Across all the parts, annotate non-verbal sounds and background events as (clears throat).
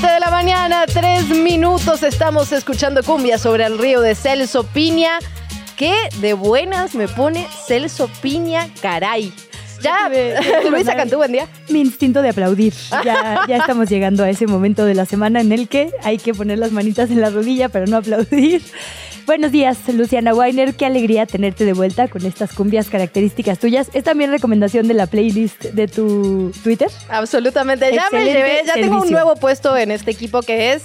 Siete de la mañana, tres minutos. Estamos escuchando cumbia sobre el río de Celso Piña. Qué de buenas me pone Celso Piña, caray. Ya, (laughs) Luisa Cantú, buen día. Mi instinto de aplaudir. Ya, (laughs) ya estamos llegando a ese momento de la semana en el que hay que poner las manitas en la rodilla para no aplaudir. Buenos días, Luciana Weiner. Qué alegría tenerte de vuelta con estas cumbias características tuyas. ¿Es también recomendación de la playlist de tu Twitter? Absolutamente. Ya me Excelente llevé, ya tengo un nuevo puesto en este equipo que es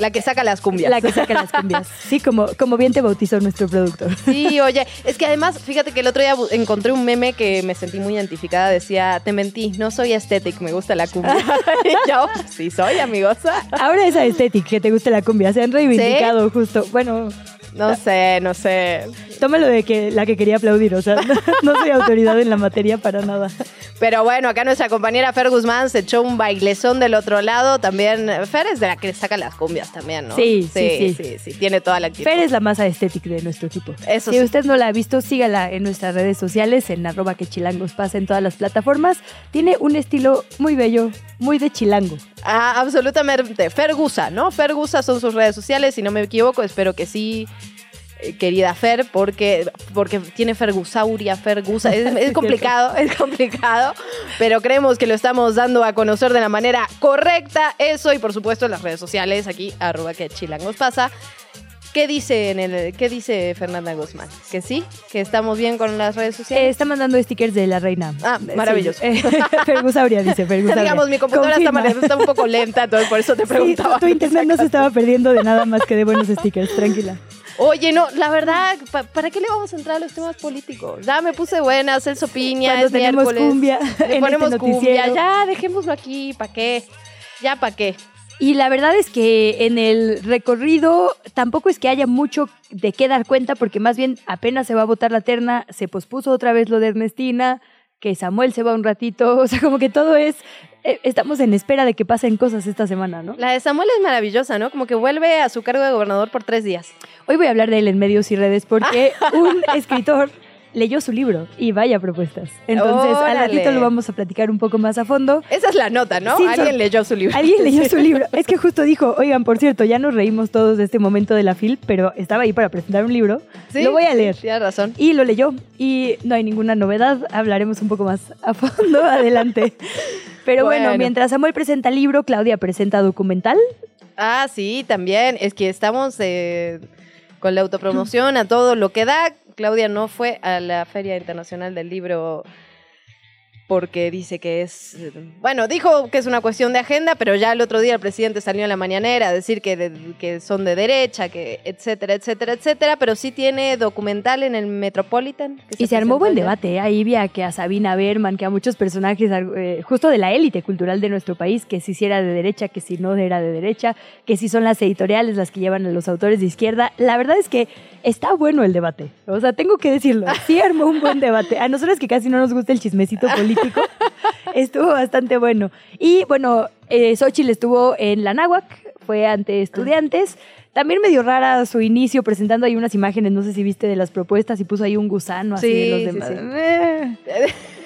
la que saca las cumbias. La que saca las cumbias. (laughs) Sí, como, como bien te bautizó nuestro productor. Sí, (laughs) oye, es que además, fíjate que el otro día encontré un meme que me sentí muy identificada. Decía, te mentí, no soy aesthetic, me gusta la cumbia. (laughs) y yo, sí soy, amigosa. Ahora esa estética que te guste la cumbia. Se han reivindicado justo. Bueno, No sé, no sé. tómalo de que la que quería aplaudir. O sea, (laughs) no, soy autoridad en la materia para nada. Pero bueno, acá nuestra compañera Fer Guzmán se echó un bailezón del otro lado. También, Fer es de la que saca las cumbias también, ¿no? Sí, sí, sí. sí. Sí, sí, tiene toda la actitud. Fer es la más estética de nuestro equipo. Eso si sí. usted no la ha visto, sígala en nuestras redes sociales, en arroba que chilangos pasa en todas las plataformas. Tiene un estilo muy bello, muy de chilango. Ah, absolutamente. Fergusa, ¿no? Fergusa son sus redes sociales, si no me equivoco, espero que sí. Eh, Querida Fer, porque, porque tiene Fergusauria, Fergusa. Es, es (laughs) complicado, (laughs) es complicado, pero creemos que lo estamos dando a conocer de la manera correcta. Eso, y por supuesto en las redes sociales, aquí, arroba que chilangos pasa. ¿Qué dice, en el, ¿Qué dice Fernanda Guzmán? ¿Que sí? ¿Que estamos bien con las redes Eh, sociales? está mandando stickers de la reina. Ah, maravilloso. (laughs) Sí. Eh, Fergusauria, dice Fergusauria. Digamos, mi computadora está, Confirma. está un poco lenta, entonces por eso te Sí, tu, preguntaba. tu internet no se estaba perdiendo de nada más que de buenos stickers, tranquila. Oye, no, la verdad, pa- ¿para qué le vamos a entrar a los temas políticos? Ya me puse buena, Celso Piña, Cuando es tenemos miércoles. cumbia Le en ponemos este cumbia, ya, dejémoslo aquí, ¿para qué? Ya, ¿para qué? Y la verdad es que en el recorrido tampoco es que haya mucho de qué dar cuenta, porque más bien apenas se va a votar la terna, se pospuso otra vez lo de Ernestina, que Samuel se va un ratito, (laughs) o sea, como que todo es, eh, estamos en espera de que pasen cosas esta semana, ¿no? La de Samuel es maravillosa, ¿no? Como que vuelve a su cargo de gobernador por tres días. Hoy voy a hablar de él en medios y redes porque (laughs) un escritor leyó su libro y vaya propuestas. Entonces, al ratito lo vamos a platicar un poco más a fondo. Esa es la nota, ¿no? Sí, Alguien leyó su libro. Alguien leyó su (laughs) libro. Es que justo dijo, oigan, por cierto, ya nos reímos todos de este momento de la FIL, pero estaba ahí para presentar un libro. Sí, Lo voy a leer. Tienes razón. Y lo leyó. Y no hay ninguna novedad. Hablaremos un poco más a fondo (laughs) adelante. Pero bueno, Bueno. mientras Samuel presenta libro, Claudia presenta documental. Ah, sí, también. Es que estamos eh, con la autopromoción a todo lo que da. Claudia no fue a la Feria Internacional del Libro porque dice que es, bueno, dijo que es una cuestión de agenda, pero ya el otro día el presidente salió en la mañanera a decir que, de- que son de derecha, que etcétera, etcétera, etcétera, pero sí tiene documental en el Metropolitan. Y se armó buen debate. ¿eh? A que a Sabina Berman, que a muchos personajes eh, justo de la élite cultural de nuestro país, que si era de derecha, que si no era de derecha, que si son las editoriales las que llevan a los autores de izquierda. La verdad es que está bueno el debate. O sea, tengo que decirlo. Sí armó un buen debate. A nosotros que casi no nos gusta el chismecito político, (laughs) estuvo bastante bueno. Y bueno, eh, Xochitl estuvo en la náhuac, fue ante estudiantes. También medio rara su inicio presentando ahí unas imágenes, no sé si viste de las propuestas y puso ahí un gusano así de Sí, los sí, demás. sí. Eh. (laughs)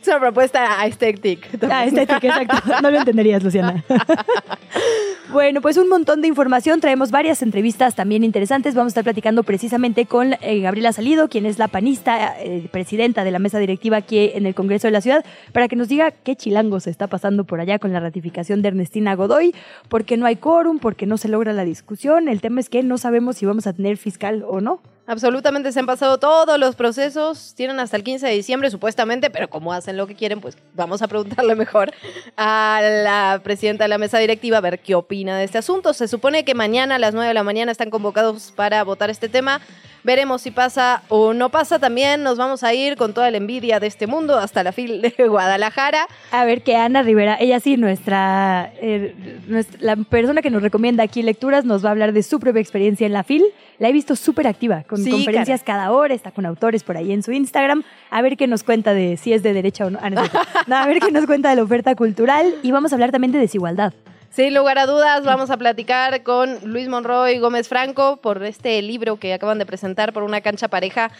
(laughs) Es una propuesta aesthetic. Ah, estética, exacto. No lo entenderías, Luciana. (laughs) Bueno, pues un montón de información. Traemos varias entrevistas también interesantes. Vamos a estar platicando precisamente con eh, Gabriela Salido, quien es la panista, eh, presidenta de la mesa directiva aquí en el Congreso de la Ciudad, para que nos diga qué chilango se está pasando por allá con la ratificación de Ernestina Godoy, por qué no hay quórum, por qué no se logra la discusión. El tema es que no sabemos si vamos a tener fiscal o no. Absolutamente, se han pasado todos los procesos, tienen hasta el 15 de diciembre supuestamente, pero como lo que quieren, pues vamos a preguntarle (laughs) mejor a la presidenta de la mesa directiva a ver qué opina de este asunto. Se supone que mañana a las 9 de la mañana están convocados para votar este tema, Veremos si pasa o no pasa. También nos vamos a ir con toda la envidia de este mundo hasta la fil de Guadalajara. A ver, que Ana Rivera, ella sí, nuestra, eh, nuestra- la persona que nos recomienda aquí lecturas, nos va a hablar de su propia experiencia en la FIL. La he visto súper activa, con Sí, conferencias cada hora, está con autores por ahí en su Instagram. A ver qué nos cuenta de si es de derecha o no. Ah. No, (laughs) a ver qué nos cuenta de la oferta cultural. Y vamos a hablar también de desigualdad. Sin lugar a dudas, vamos a platicar con Luis Monroy Gómez Franco por este libro que acaban de presentar por una cancha pareja.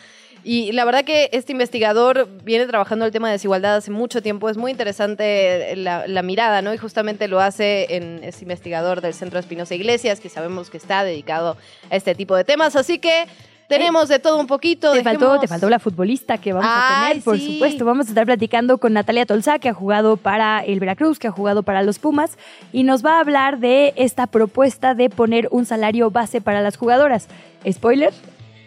Y la verdad que este investigador viene trabajando el tema de desigualdad hace mucho tiempo. Es muy interesante la, mirada, ¿no? Y justamente lo hace en este investigador del Centro Espinosa Iglesias, que sabemos que está dedicado a este tipo de temas. Así que tenemos de todo un poquito. Te faltó, te faltó la futbolista que vamos a tener, por sí. supuesto. Vamos a estar platicando con Natalia Tolzá, que ha jugado para el Veracruz, que ha jugado para los Pumas, y nos va a hablar de esta propuesta de poner un salario base para las jugadoras. Spoiler,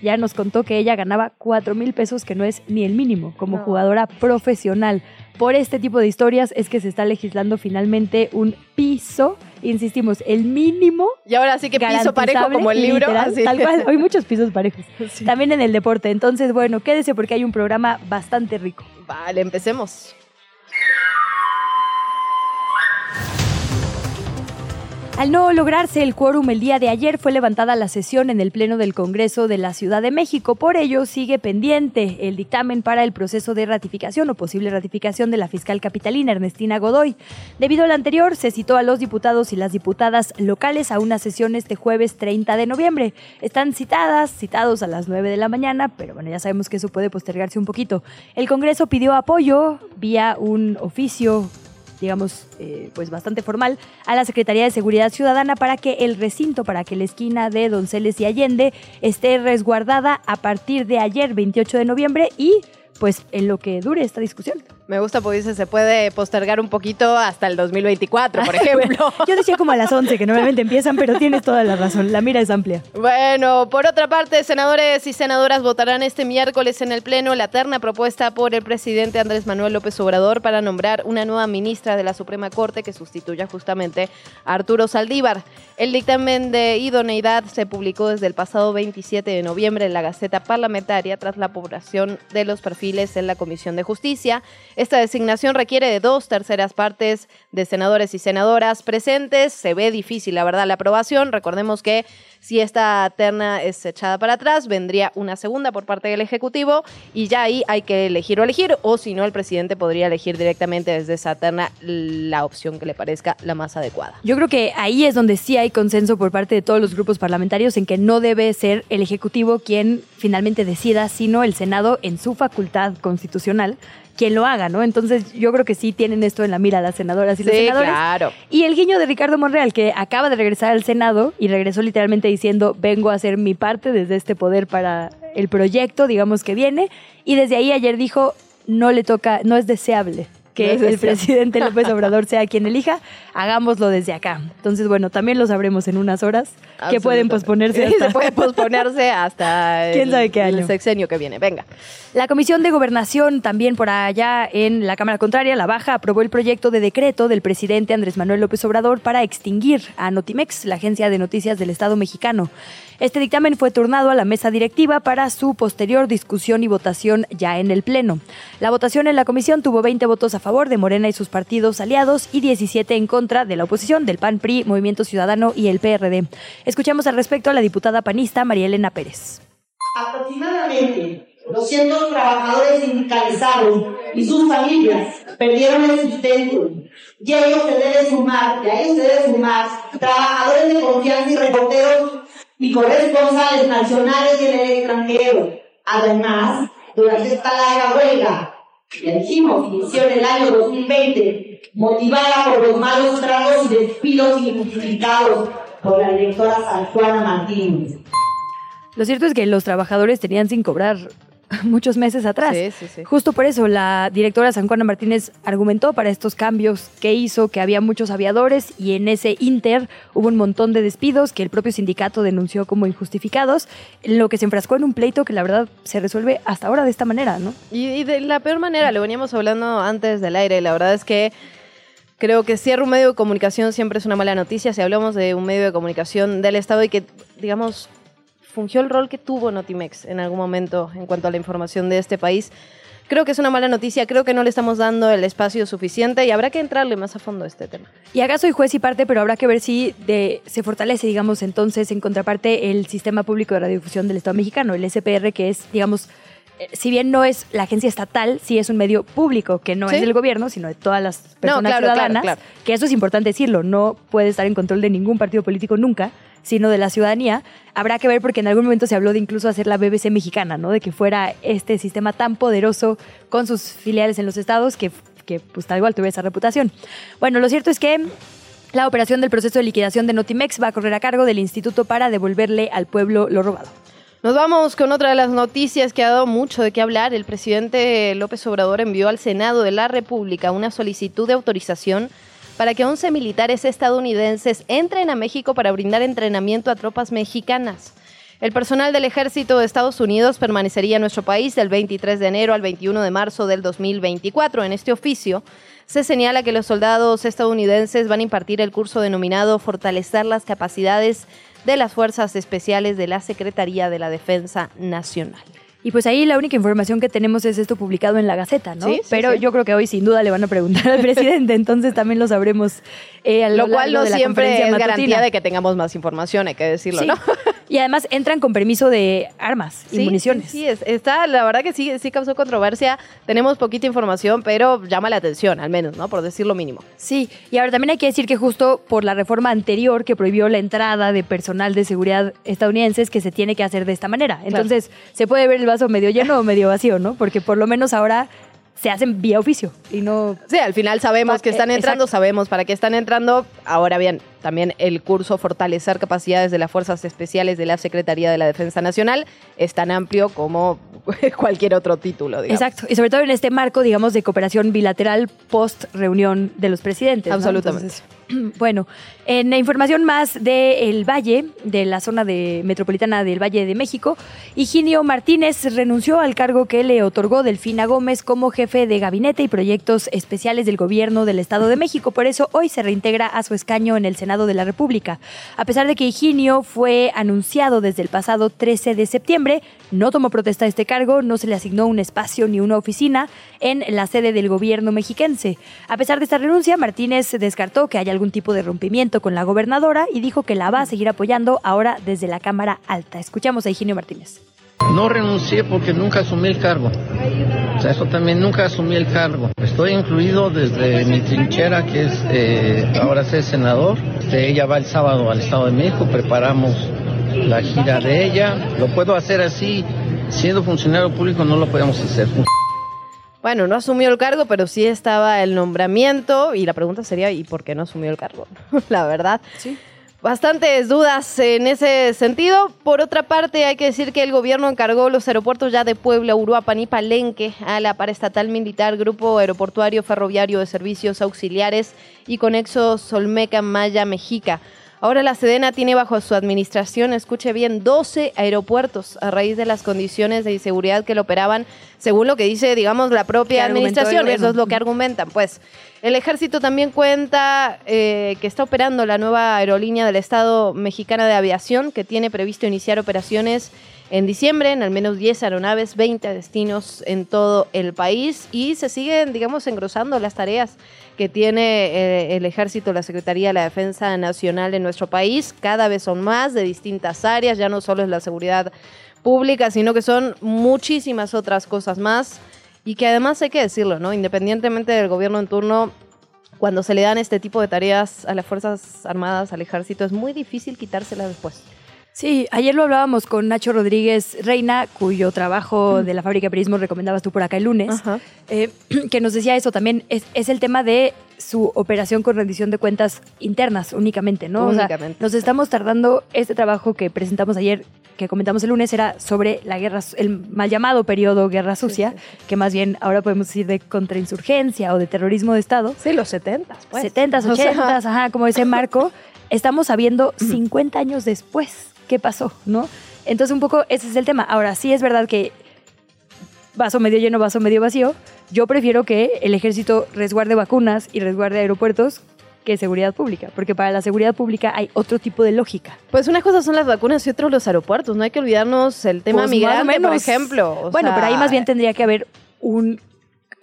ya nos contó que ella ganaba 4 mil pesos, que no es ni el mínimo, como No. jugadora profesional. Por este tipo de historias es que se está legislando finalmente un piso, insistimos, el mínimo Y ahora sí que piso parejo como el libro. literal, así. Tal cual, hay muchos pisos parejos. (laughs) También en el deporte. Entonces, bueno, quédese porque hay un programa bastante rico. Vale, empecemos. Al no lograrse el quórum el día de ayer, fue levantada la sesión en el Pleno del Congreso de la Ciudad de México. Por ello, sigue pendiente el dictamen para el proceso de ratificación o posible ratificación de la fiscal capitalina Ernestina Godoy. Debido al anterior, se citó a los diputados y las diputadas locales a una sesión este jueves 30 de noviembre. Están citadas, citados a las 9 de la mañana, pero bueno, ya sabemos que eso puede postergarse un poquito. El Congreso pidió apoyo vía un oficio digamos, eh, pues bastante formal, a la Secretaría de Seguridad Ciudadana para que el recinto, para que la esquina de Donceles y Allende esté resguardada a partir de ayer, 28 de noviembre, y pues en lo que dure esta discusión. Me gusta porque dice se puede postergar un poquito hasta el 2024, por (laughs) ejemplo. (laughs) Yo decía como a las 11, que normalmente empiezan, pero tienes toda la razón, la mira es amplia. Bueno, por otra parte, senadores y senadoras votarán este miércoles en el Pleno la terna propuesta por el presidente Andrés Manuel López Obrador para nombrar una nueva ministra de la Suprema Corte que sustituya justamente a Arturo Saldívar. El dictamen de idoneidad se publicó desde el pasado 27 de noviembre en la Gaceta Parlamentaria tras la aprobación de los perfiles en la Comisión de Justicia. Esta designación requiere de dos terceras partes de senadores y senadoras presentes. Se ve difícil, la verdad, la aprobación. Recordemos que si esta terna es echada para atrás, vendría una segunda por parte del Ejecutivo y ya ahí hay que elegir o elegir, o si no, el presidente podría elegir directamente desde esa terna la opción que le parezca la más adecuada. Yo creo que ahí es donde sí hay consenso por parte de todos los grupos parlamentarios en que no debe ser el Ejecutivo quien finalmente decida, sino el Senado en su facultad constitucional quien lo haga, ¿no? Entonces yo creo que sí tienen esto en la mira las senadoras y los Sí, senadores. claro. Y el guiño de Ricardo Monreal, que acaba de regresar al Senado y regresó literalmente diciendo, vengo a hacer mi parte desde este poder para el proyecto, digamos que viene. Y desde ahí ayer dijo, no le toca, no es deseable que No es el presidente López Obrador sea quien elija, hagámoslo desde acá. Entonces, bueno, también lo sabremos en unas horas, que pueden posponerse (laughs) hasta... Se puede posponerse hasta (laughs) ¿Quién sabe qué año? el sexenio que viene. Venga. La Comisión de Gobernación, también por allá en la Cámara Contraria, la Baja, aprobó el proyecto de decreto del presidente Andrés Manuel López Obrador para extinguir a Notimex, la agencia de noticias del Estado mexicano. Este dictamen fue turnado a la mesa directiva para su posterior discusión y votación ya en el Pleno. La votación en la comisión tuvo 20 votos a favor de Morena y sus partidos aliados y 17 en contra de la oposición del PAN, PRI, Movimiento Ciudadano y el PRD. Escuchamos al respecto a la diputada panista María Elena Pérez. Aproximadamente 200 trabajadores sindicalizados y sus familias perdieron el sustento. Y ellos se debe sumar, y a ellos se debe sumar trabajadores de confianza y reporteros y corresponsales nacionales y en el extranjero. Además, durante esta larga huelga, ya dijimos, inició en el año 2020, motivada por los malos tratos y despidos injustificados por la directora San Juana Martínez. Lo cierto es que los trabajadores tenían sin cobrar (laughs) muchos meses atrás. Sí, sí, sí. Justo por eso la directora San Juana Martínez argumentó para estos cambios que hizo que había muchos aviadores y en ese inter hubo un montón de despidos que el propio sindicato denunció como injustificados, lo que se enfrascó en un pleito que la verdad se resuelve hasta ahora de esta manera, ¿no? Y, y de la peor manera, lo veníamos hablando antes del aire, la verdad es que creo que cierra un medio de comunicación siempre es una mala noticia si hablamos de un medio de comunicación del Estado y que, digamos, fungió el rol que tuvo Notimex en algún momento en cuanto a la información de este país. Creo que es una mala noticia, creo que no le estamos dando el espacio suficiente y habrá que entrarle más a fondo a este tema. Y acá soy juez y parte, pero habrá que ver si de, se fortalece, digamos, entonces en contraparte el Sistema Público de Radiodifusión del Estado mexicano, el SPR, que es, digamos, eh, si bien no es la agencia estatal, sí es un medio público, que no Sí. es del gobierno, sino de todas las personas claro, claro, ciudadanas, claro. que eso es importante decirlo, no puede estar en control de ningún partido político nunca, sino de la ciudadanía. Habrá que ver porque en algún momento se habló de incluso hacer la BBC mexicana, ¿no? De que fuera este sistema tan poderoso con sus filiales en los estados que, que pues tal igual tuviera esa reputación. Bueno, lo cierto es que la operación del proceso de liquidación de Notimex va a correr a cargo del instituto para devolverle al pueblo lo robado. Nos vamos con otra de las noticias que ha dado mucho de qué hablar. El presidente López Obrador envió al Senado de la República una solicitud de autorización para que 11 militares estadounidenses entren a México para brindar entrenamiento a tropas mexicanas. El personal del ejército de Estados Unidos permanecería en nuestro país del 23 de enero al 21 de marzo del 2024. En este oficio se señala que los soldados estadounidenses van a impartir el curso denominado Fortalecer las capacidades de las Fuerzas Especiales de la Secretaría de la Defensa Nacional. Y pues ahí la única información que tenemos es esto publicado en la Gaceta, ¿no? Sí, sí, Pero sí. yo creo que hoy sin duda le van a preguntar al presidente, (laughs) entonces también lo sabremos eh, a lo, Lo cual no de la siempre es matutina. garantía de que tengamos más información, hay que decirlo. ¿no? (laughs) Y además entran con permiso de armas y municiones. Sí, sí, es- está, la verdad que sí, sí causó controversia. Tenemos poquita información, pero llama la atención, al menos, ¿no? Por decir lo mínimo. Sí, y ahora también hay que decir que justo por la reforma anterior que prohibió la entrada de personal de seguridad estadounidenses que se tiene que hacer de esta manera. Entonces, se puede ver el vaso medio lleno o medio vacío, ¿no? Porque por lo menos ahora se hacen vía oficio y no Sí, al final sabemos que están eh, entrando, exacto. sabemos para qué están entrando. Ahora bien, también el curso Fortalecer Capacidades de las Fuerzas Especiales de la Secretaría de la Defensa Nacional es tan amplio como (laughs) cualquier otro título, digamos. Exacto, y sobre todo en este marco, digamos, de cooperación bilateral post reunión de los presidentes. ¿no? Absolutamente. Entonces, (clears throat) bueno, en la información más del Valle, de la zona de metropolitana del Valle de México, Higinio Martínez renunció al cargo que le otorgó Delfina Gómez como jefe de gabinete y proyectos especiales del gobierno del Estado de México. Por eso hoy se reintegra a su escaño en el Senado de la República. A pesar de que Higinio fue anunciado desde el pasado 13 de septiembre, no tomó protesta este cargo, no se le asignó un espacio ni una oficina en la sede del gobierno mexiquense. A pesar de esta renuncia, Martínez descartó que haya algún tipo de rompimiento con la gobernadora y dijo que la va a seguir apoyando ahora desde la Cámara Alta. Escuchamos a Higinio Martínez. No renuncié porque nunca asumí el cargo. O sea, eso también nunca asumí el cargo. Estoy incluido desde mi trinchera, que es eh, ahora ser senador. Este, ella va el sábado al Estado de México, preparamos la gira de ella. Lo puedo hacer así, siendo funcionario público no lo podemos hacer. Bueno, no asumió el cargo, pero sí estaba el nombramiento. Y la pregunta sería, ¿y por qué no asumió el cargo? (laughs) la verdad. Sí. Bastantes dudas en ese sentido. Por otra parte, hay que decir que el gobierno encargó los aeropuertos ya de Puebla, Uruapan y Palenque a la paraestatal militar Grupo Aeroportuario Ferroviario de Servicios Auxiliares y Conexo Solmeca Maya Mexica. Ahora la Sedena tiene bajo su administración, escuche bien, 12 aeropuertos a raíz de las condiciones de inseguridad que lo operaban, según lo que dice, digamos, la propia administración. Eso es lo que argumentan. Pues el ejército también cuenta eh, que está operando la nueva aerolínea del Estado mexicana de aviación, que tiene previsto iniciar operaciones en diciembre en al menos 10 aeronaves, 20 destinos en todo el país y se siguen, digamos, engrosando las tareas que tiene eh, el ejército, la Secretaría de la Defensa Nacional en nuestro país. Cada vez son más de distintas áreas, ya no solo es la seguridad pública, sino que son muchísimas otras cosas más y que además hay que decirlo, ¿no? Independientemente del gobierno en turno, cuando se le dan este tipo de tareas a las Fuerzas Armadas, al ejército, es muy difícil quitárselas después. Sí, ayer lo hablábamos con Nacho Rodríguez Reina, cuyo trabajo de la fábrica de periodismo recomendabas tú por acá el lunes, eh, (clears throat) que nos decía eso también, es, es el tema de su operación con rendición de cuentas internas únicamente, ¿no? O sea, Únicamente. nos estamos tardando, este trabajo que presentamos ayer, que comentamos el lunes, era sobre la guerra, el mal llamado periodo guerra sucia, que más bien ahora podemos decir de contrainsurgencia o de terrorismo de Estado. Sí, los 70, pues. 70s, (laughs) O sea, 80s, ajá, como ese marco, estamos sabiendo 50 años después qué pasó, ¿no? Entonces un poco ese es el tema. Ahora sí es verdad que vaso medio lleno, vaso medio vacío. Yo prefiero que el ejército resguarde vacunas y resguarde aeropuertos que seguridad pública, porque para la seguridad pública hay otro tipo de lógica. Pues una cosa son las vacunas y otro los aeropuertos. No hay que olvidarnos el tema Pues, migrante, por ejemplo. O bueno, sea, pero ahí más bien tendría que haber un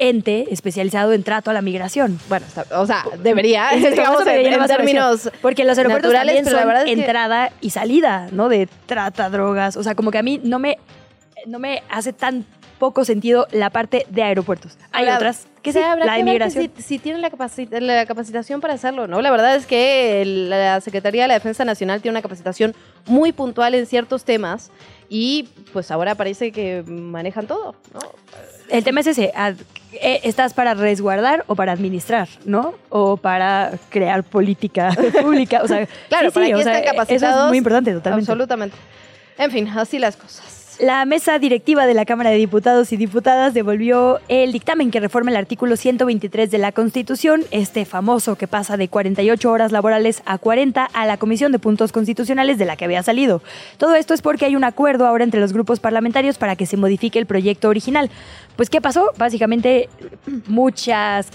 ente especializado en trato a la migración. Bueno, está- o sea, debería, (laughs) digamos, en, términos porque los aeropuertos también la son verdad es que- entrada y salida, ¿no? De trata, drogas, o sea, como que a mí no me no me hace tan poco sentido la parte de aeropuertos. Hay otras que sí, habrá la de migración. Si, si tienen la, la capacitación para hacerlo, ¿no? La verdad es que la Secretaría de la Defensa Nacional tiene una capacitación muy puntual en ciertos temas y pues ahora parece que manejan todo, ¿no? El tema es ese, eh, ¿estás para resguardar o para administrar, no? O para crear política (laughs) pública, o sea, (laughs) Claro, sí, para sí, aquí o sea, están Eso es muy importante, totalmente. Absolutamente. En fin, así las cosas. La mesa directiva de la Cámara de Diputados y Diputadas devolvió el dictamen que reforma el artículo 123 de la Constitución, este famoso que pasa de 48 horas laborales a 40 a la Comisión de Puntos Constitucionales de la que había salido. Todo esto es porque hay un acuerdo ahora entre los grupos parlamentarios para que se modifique el proyecto original. Pues, ¿qué pasó? Básicamente, muchas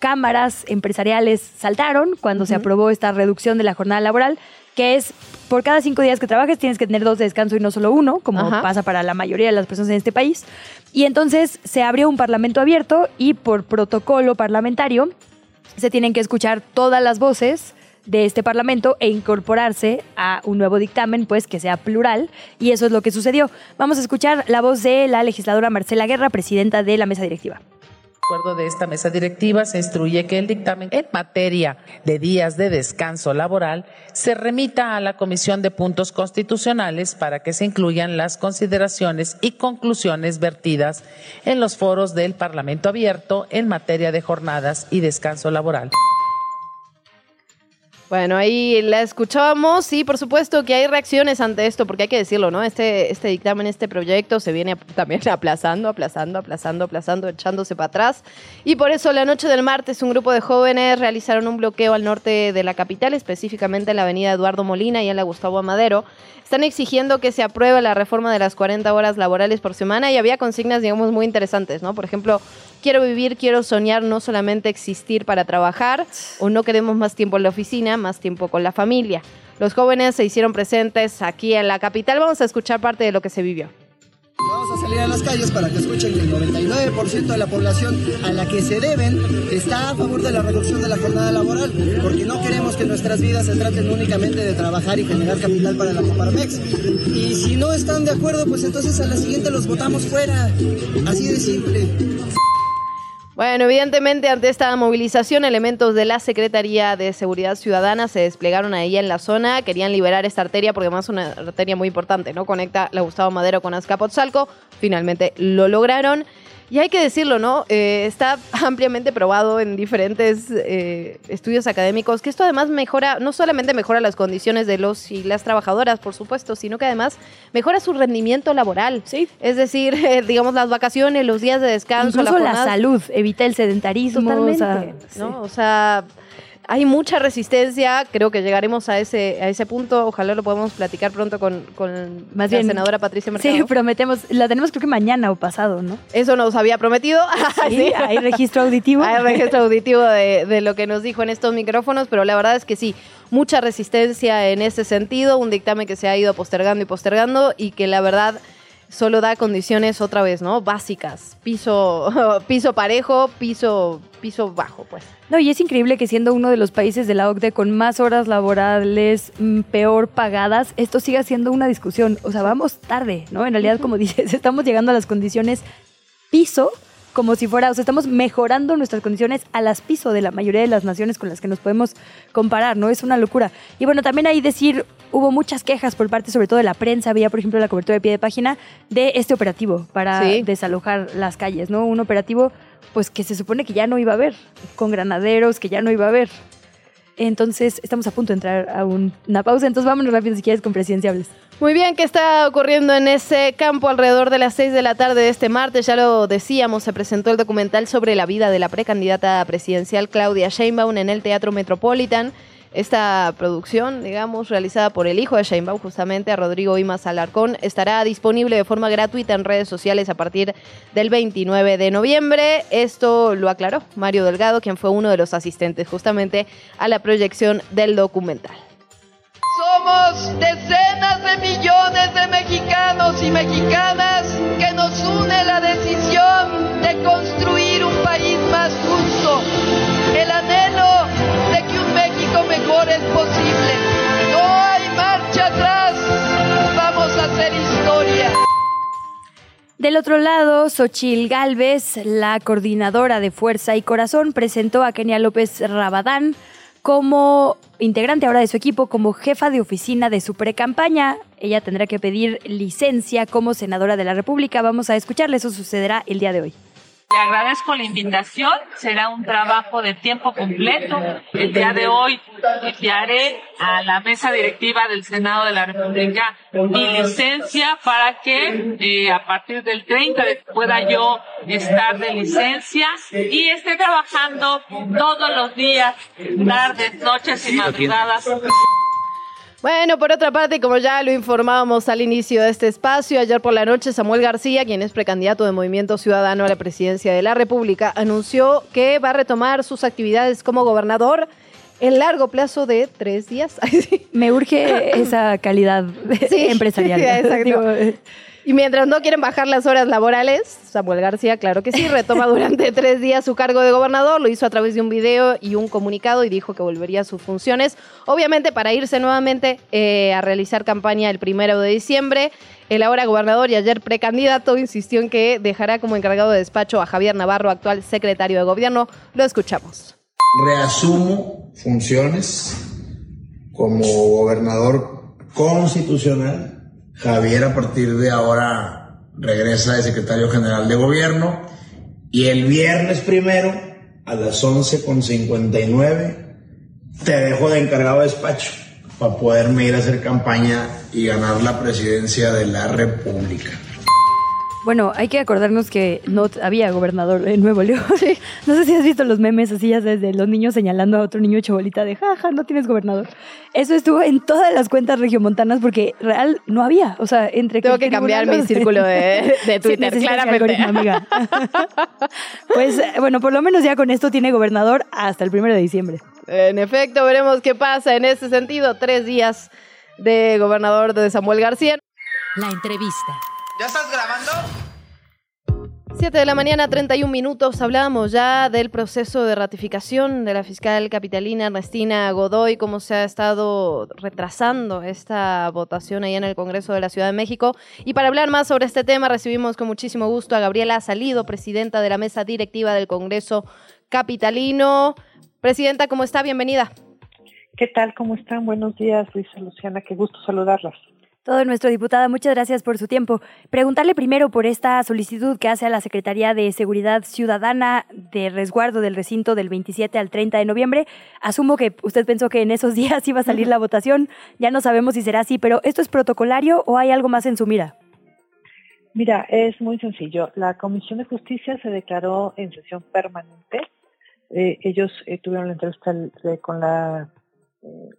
cámaras empresariales saltaron cuando se aprobó esta reducción de la jornada laboral, que es por cada cinco días que trabajes tienes que tener dos de descanso y no solo uno, como Ajá. pasa para la mayoría de las personas en este país. Y entonces se abrió un parlamento abierto y por protocolo parlamentario se tienen que escuchar todas las voces de este parlamento e incorporarse a un nuevo dictamen, pues que sea plural, y eso es lo que sucedió. Vamos a escuchar la voz de la legisladora Marcela Guerra, presidenta de la mesa directiva. acuerdo de esta mesa directiva se instruye que el dictamen en materia de días de descanso laboral se remita a la Comisión de Puntos Constitucionales para que se incluyan las consideraciones y conclusiones vertidas en los foros del Parlamento abierto en materia de jornadas y descanso laboral. Bueno, ahí la escuchábamos y por supuesto que hay reacciones ante esto, porque hay que decirlo, ¿no? Este, este dictamen, este proyecto se viene también (laughs) aplazando, aplazando, aplazando, aplazando, echándose para atrás. Y por eso la noche del martes un grupo de jóvenes realizaron un bloqueo al norte de la capital, específicamente en la avenida Eduardo Molina y en la Gustavo Amadero. Están exigiendo que se apruebe la reforma de las 40 horas laborales por semana y había consignas, digamos, muy interesantes, ¿no? Por ejemplo, quiero vivir, quiero soñar, no solamente existir para trabajar, o no queremos más tiempo en la oficina, más tiempo con la familia. Los jóvenes se hicieron presentes aquí en la capital. Vamos a escuchar parte de lo que se vivió. Vamos a salir a las calles para que escuchen que el 99% de la población a la que se deben está a favor de la reducción de la jornada laboral, porque no queremos que nuestras vidas se traten únicamente de trabajar y generar capital para la Coparmex. Y si no están de acuerdo, pues entonces a la siguiente los votamos fuera. Así de simple. Bueno, evidentemente ante esta movilización, elementos de la Secretaría de Seguridad Ciudadana se desplegaron ahí en la zona, querían liberar esta arteria porque además es una arteria muy importante, ¿no? Conecta la Gustavo Madero con Azcapotzalco, finalmente lo lograron. Y hay que decirlo, ¿no? Eh, está (laughs) ampliamente probado en diferentes eh, estudios académicos que esto además mejora, no solamente mejora las condiciones de los y las trabajadoras, por supuesto, sino que además mejora su rendimiento laboral. Sí. Es decir, (laughs) eh, digamos, las vacaciones, los días de descanso, Incluso la salud, evita el sedentarismo. Totalmente, o sea, ¿no? O sea, hay mucha resistencia, creo que llegaremos a ese, a ese punto, ojalá lo podamos platicar pronto con, con Más la bien, senadora Patricia Mercado. Sí, prometemos, la tenemos creo que mañana o pasado, ¿no? Eso nos había prometido. (laughs) Sí, hay registro auditivo. Hay registro auditivo de, de lo que nos dijo en estos micrófonos, pero la verdad es que sí, mucha resistencia en ese sentido, un dictamen que se ha ido postergando y postergando y que la verdad solo da condiciones otra vez, ¿no? Básicas, piso, (laughs) piso parejo, piso, piso bajo, pues. No, y es increíble que siendo uno de los países de la OCDE con más horas laborales mm, peor pagadas, esto siga siendo una discusión. O sea, vamos tarde, ¿no? En realidad, como (laughs) dices, estamos llegando a las condiciones piso como si fuera, o sea, estamos mejorando nuestras condiciones a las piso de la mayoría de las naciones con las que nos podemos comparar, ¿no? Es una locura. Y bueno, también ahí decir, hubo muchas quejas por parte sobre todo de la prensa, había por ejemplo la cobertura de pie de página de este operativo para Sí. desalojar las calles, ¿no? Un operativo pues que se supone que ya no iba a haber, con granaderos que ya no iba a haber. Entonces, estamos a punto de entrar a un- una pausa, entonces vámonos rápido si quieres con presidenciables. Muy bien, ¿qué está ocurriendo en ese campo alrededor de las 6 de la tarde de este martes? Ya lo decíamos, se presentó el documental sobre la vida de la precandidata presidencial Claudia Sheinbaum en el Teatro Metropolitan. Esta producción, digamos, realizada por el hijo de Sheinbaum, justamente a Rodrigo Imas Alarcón, estará disponible de forma gratuita en redes sociales a partir del 29 de noviembre. Esto lo aclaró Mario Delgado, quien fue uno de los asistentes justamente a la proyección del documental. Somos decenas de millones de mexicanos y mexicanas que nos une la decisión de construir un país más justo, el anhelo de que un México mejor es posible. No hay marcha atrás, vamos a hacer historia. Del otro lado, Xochil Gálvez, la coordinadora de Fuerza y Corazón, presentó a Kenia López Rabadán como integrante ahora de su equipo, como jefa de oficina de su pre-campaña. Ella tendrá que pedir licencia como senadora de la República. Vamos a escucharle, eso sucederá el día de hoy. Le agradezco la invitación, será un trabajo de tiempo completo. El día de hoy enviaré a la mesa directiva del Senado de la República mi licencia para que eh, a partir del 30 pueda yo estar de licencia y esté trabajando todos los días, tardes, noches y madrugadas. Bueno, por otra parte, como ya lo informábamos al inicio de este espacio, ayer por la noche Samuel García, quien es precandidato de Movimiento Ciudadano a la presidencia de la República, anunció que va a retomar sus actividades como gobernador en largo plazo de tres días. (laughs) Me urge esa calidad (laughs) empresarial. (laughs) exacto. Y mientras no quieren bajar las horas laborales, Samuel García, claro que sí, retoma (laughs) durante tres días su cargo de gobernador, lo hizo a través de un video y un comunicado y dijo que volvería a sus funciones, obviamente para irse nuevamente eh, a realizar campaña el primero de diciembre. El ahora gobernador y ayer precandidato insistió en que dejará como encargado de despacho a Javier Navarro, actual secretario de gobierno. Lo escuchamos. Reasumo funciones como gobernador constitucional Javier a partir de ahora regresa de secretario general de gobierno y el viernes primero a las 11.59 te dejo de encargado de despacho para poderme ir a hacer campaña y ganar la presidencia de la República. Bueno, hay que acordarnos que no había gobernador en Nuevo León. (laughs) No sé si has visto los memes así, ya desde los niños señalando a otro niño chabolita de jaja, no tienes gobernador. Eso estuvo en todas las cuentas regiomontanas porque real no había. O sea, entre Tengo que, cambiar mi (laughs) círculo de, de Twitter, sí, claramente. Amiga. (laughs) pues bueno, por lo menos ya con esto tiene gobernador hasta el primero de diciembre. En efecto, veremos qué pasa en ese sentido. Tres días de gobernador de Samuel García. La entrevista. ¿Ya estás grabando? 7 de la mañana, 31 minutos. Hablábamos ya del proceso de ratificación de la fiscal capitalina Ernestina Godoy, cómo se ha estado retrasando esta votación ahí en el Congreso de la Ciudad de México. Y para hablar más sobre este tema, recibimos con muchísimo gusto a Gabriela Salido, presidenta de la mesa directiva del Congreso Capitalino. Presidenta, ¿cómo está? Bienvenida. ¿Qué tal? ¿Cómo están? Buenos días, Luisa Luciana. Qué gusto saludarlas. Todo nuestro diputada, muchas gracias por su tiempo. Preguntarle primero por esta solicitud que hace a la Secretaría de Seguridad Ciudadana de resguardo del recinto del 27 al 30 de noviembre. Asumo que usted pensó que en esos (laughs) días iba a salir la votación. Ya no sabemos si será así, pero ¿esto es protocolario o hay algo más en su mira? Mira, es muy sencillo. La Comisión de Justicia se declaró en sesión permanente. Eh, ellos eh, tuvieron la entrevista con la eh,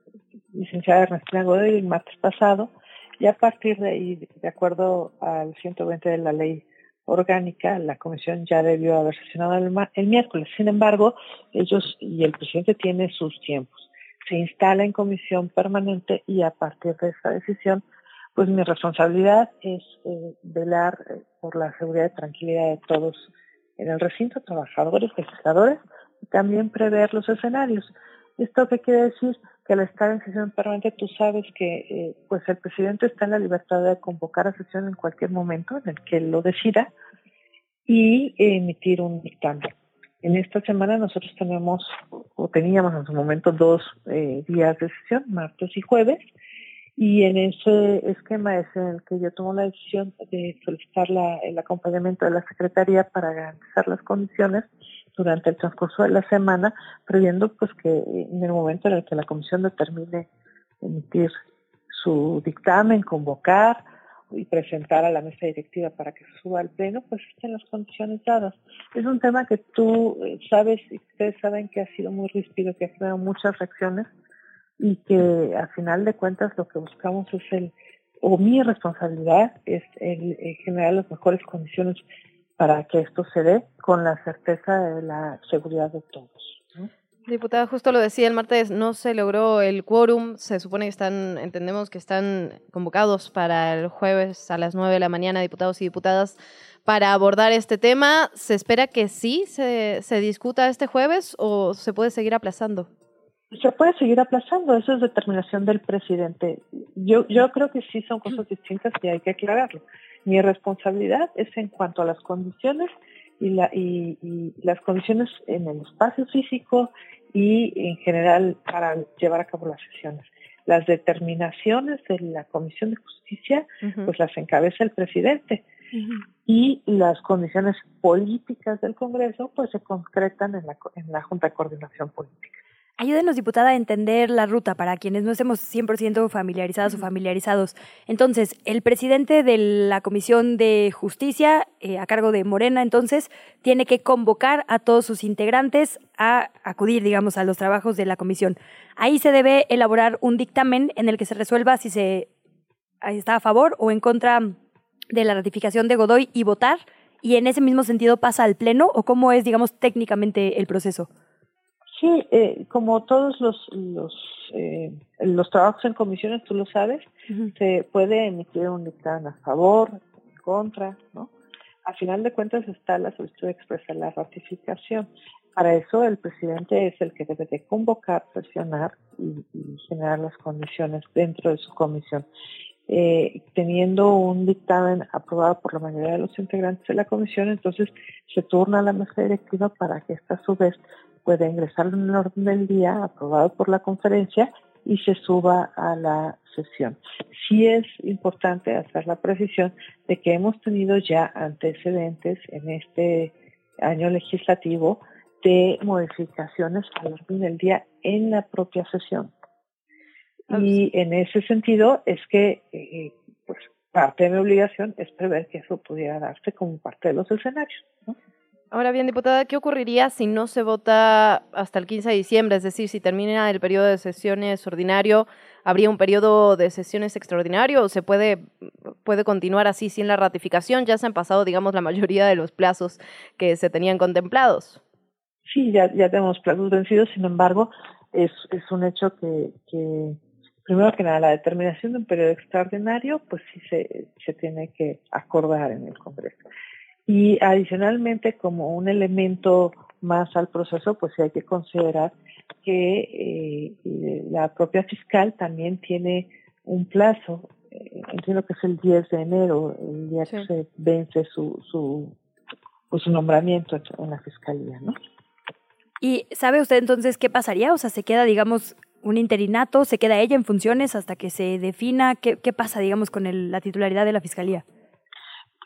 licenciada Ernestina Godoy el martes pasado y a partir de ahí, de acuerdo al 120 de la ley orgánica, la comisión ya debió haber sesionado el, el miércoles. Sin embargo, ellos y el presidente tienen sus tiempos. Se instala en comisión permanente y a partir de esa decisión, pues mi responsabilidad es eh, velar eh, por la seguridad y tranquilidad de todos en el recinto, trabajadores, legisladores, y también prever los escenarios. ¿Esto qué quiere decir? Que al estar en sesión permanente tú sabes que eh, pues el presidente está en la libertad de convocar a sesión en cualquier momento en el que lo decida y emitir un dictamen. En esta semana nosotros tenemos o teníamos en su momento dos eh, días de sesión, martes y jueves, y en ese esquema es en el que yo tomo la decisión de solicitar la, el acompañamiento de la Secretaría para garantizar las condiciones durante el transcurso de la semana, previendo pues que en el momento en el que la comisión determine emitir su dictamen, convocar y presentar a la mesa directiva para que se suba al pleno, pues estén las condiciones dadas. Es un tema que tú eh, sabes y ustedes saben que ha sido muy ríspido, que ha generado muchas reacciones y que al final de cuentas lo que buscamos es el, o mi responsabilidad es el, generar las mejores condiciones para que esto se dé con la certeza de la seguridad de todos. Diputada, justo lo decía el martes, no se logró el quórum. Se supone que están, entendemos que están convocados para el jueves a las 9 de la mañana, diputados y diputadas, para abordar este tema. ¿Se espera que sí se, se discuta este jueves o se puede seguir aplazando? Se puede seguir aplazando, eso es determinación del presidente. Yo, yo creo que sí son cosas distintas y hay que aclararlo. Mi responsabilidad es en cuanto a las condiciones y, la, y, y las condiciones en el espacio físico y en general para llevar a cabo las sesiones. Las determinaciones de la Comisión de Justicia, pues las encabeza el presidente. Y las condiciones políticas del Congreso, pues se concretan en la, en la Junta de Coordinación Política. Ayúdenos, diputada, a entender la ruta para quienes no estemos 100% familiarizadas o familiarizados. Entonces, el presidente de la Comisión de Justicia, eh, a cargo de Morena, entonces, tiene que convocar a todos sus integrantes a acudir, digamos, a los trabajos de la comisión. Ahí se debe elaborar un dictamen en el que se resuelva si se está a favor o en contra de la ratificación de Godoy y votar. Y en ese mismo sentido pasa al Pleno o cómo es, digamos, técnicamente el proceso. Sí, eh, como todos los los, eh, los trabajos en comisiones, tú lo sabes, se puede emitir un dictamen a favor, en contra, ¿no? A final de cuentas está la solicitud de expresar la ratificación. Para eso el presidente es el que debe de convocar, presionar y, y generar las condiciones dentro de su comisión. Eh, teniendo un dictamen aprobado por la mayoría de los integrantes de la comisión, entonces se turna a la mesa directiva para que esta a su vez puede ingresar en el orden del día aprobado por la conferencia y se suba a la sesión. Sí es importante hacer la precisión de que hemos tenido ya antecedentes en este año legislativo de modificaciones al orden del día en la propia sesión. Y en ese sentido es que eh, pues parte de mi obligación es prever que eso pudiera darse como parte de los escenarios. ¿no? Ahora bien, diputada, ¿qué ocurriría si no se vota hasta el 15 de diciembre? Es decir, si termina el periodo de sesiones ordinario, ¿habría un periodo de sesiones extraordinario o se puede, puede continuar así sin la ratificación? Ya se han pasado, digamos, la mayoría de los plazos que se tenían contemplados. Sí, ya, ya tenemos plazos vencidos, sin embargo, es, es un hecho que, primero que nada, la determinación de un periodo extraordinario, pues sí se, se tiene que acordar en el Congreso. Y adicionalmente, como un elemento más al proceso, pues hay que considerar que eh, la propia fiscal también tiene un plazo, eh, entiendo que es el 10 de enero, el día que se vence su, su, pues, su nombramiento en la fiscalía, ¿no? ¿Y sabe usted entonces qué pasaría? O sea, se queda, digamos, un interinato, se queda ella en funciones hasta que se defina qué, qué pasa, digamos, con el, la titularidad de la fiscalía.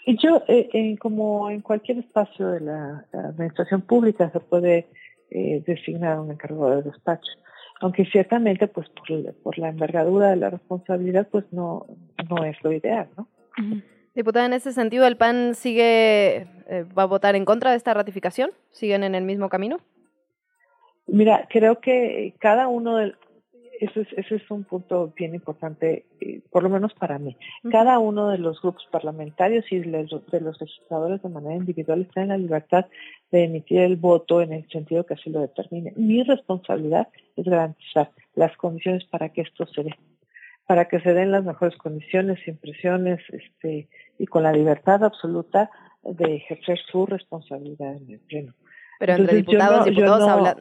Yo, eh, como en cualquier espacio de la, administración pública, se puede eh, designar un encargado de despacho, aunque ciertamente, pues por, por, la envergadura de la responsabilidad, pues no, no es lo ideal, ¿no? Diputada, en ese sentido, ¿el PAN sigue, eh, va a votar en contra de esta ratificación? ¿Siguen en el mismo camino? Mira, creo que cada uno de, ese es, ese es un punto bien importante, eh, por lo menos para mí. Cada uno de los grupos parlamentarios y de los, legisladores de manera individual están en la libertad de emitir el voto en el sentido que así lo determine. Mi responsabilidad es garantizar las condiciones para que esto se dé, para que se den las mejores condiciones, impresiones, este, y con la libertad absoluta de ejercer su responsabilidad en el pleno. Pero entre diputados y diputados hablan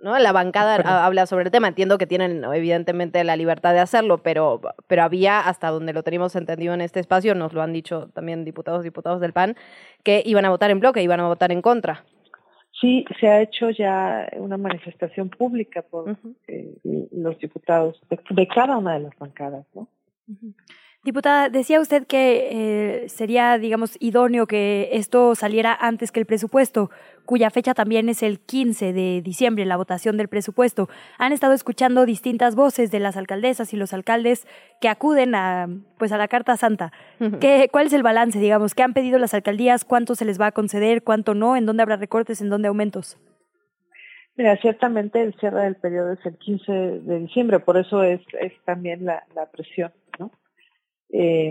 ¿no? La bancada habla sobre el tema, entiendo que tienen evidentemente la libertad de hacerlo, pero, pero había, hasta donde lo teníamos entendido en este espacio, nos lo han dicho también diputados y diputados del PAN, que iban a votar en bloque, iban a votar en contra. Sí, se ha hecho ya una manifestación pública por eh, los diputados de, cada una de las bancadas, ¿no? Diputada, decía usted que eh, sería, digamos, idóneo que esto saliera antes que el presupuesto, cuya fecha también es el 15 de diciembre, la votación del presupuesto. Han estado escuchando distintas voces de las alcaldesas y los alcaldes que acuden a, pues, a la Carta Santa. ¿Qué, ¿Cuál es el balance, digamos? ¿Qué han pedido las alcaldías? ¿Cuánto se les va a conceder? ¿Cuánto no? ¿En dónde habrá recortes? ¿En dónde aumentos? Mira, ciertamente el cierre del periodo es el 15 de diciembre, por eso es, es también la, la presión. Eh,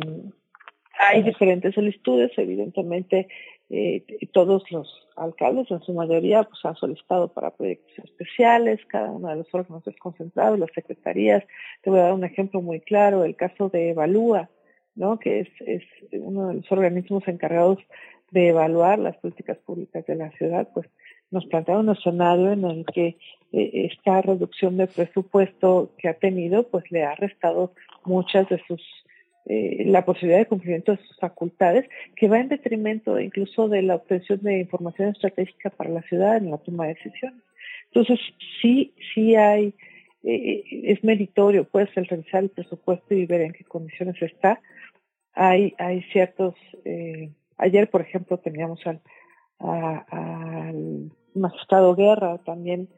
hay diferentes solicitudes, evidentemente eh, todos los alcaldes en su mayoría pues han solicitado para proyectos especiales, cada uno de los órganos desconcentrados, las secretarías. Te voy a dar un ejemplo muy claro, el caso de Evalúa, ¿no? que es, es uno de los organismos encargados de evaluar las políticas públicas de la ciudad, pues nos plantea un escenario en el que eh, esta reducción de presupuesto que ha tenido, pues le ha restado muchas de sus eh, la posibilidad de cumplimiento de sus facultades, que va en detrimento incluso de la obtención de información estratégica para la ciudad en la toma de decisiones. Entonces, sí, sí hay, eh, es meritorio, pues, el revisar el presupuesto y ver en qué condiciones está. Hay, hay ciertos, eh, ayer, por ejemplo, teníamos al, al magistrado Guerra también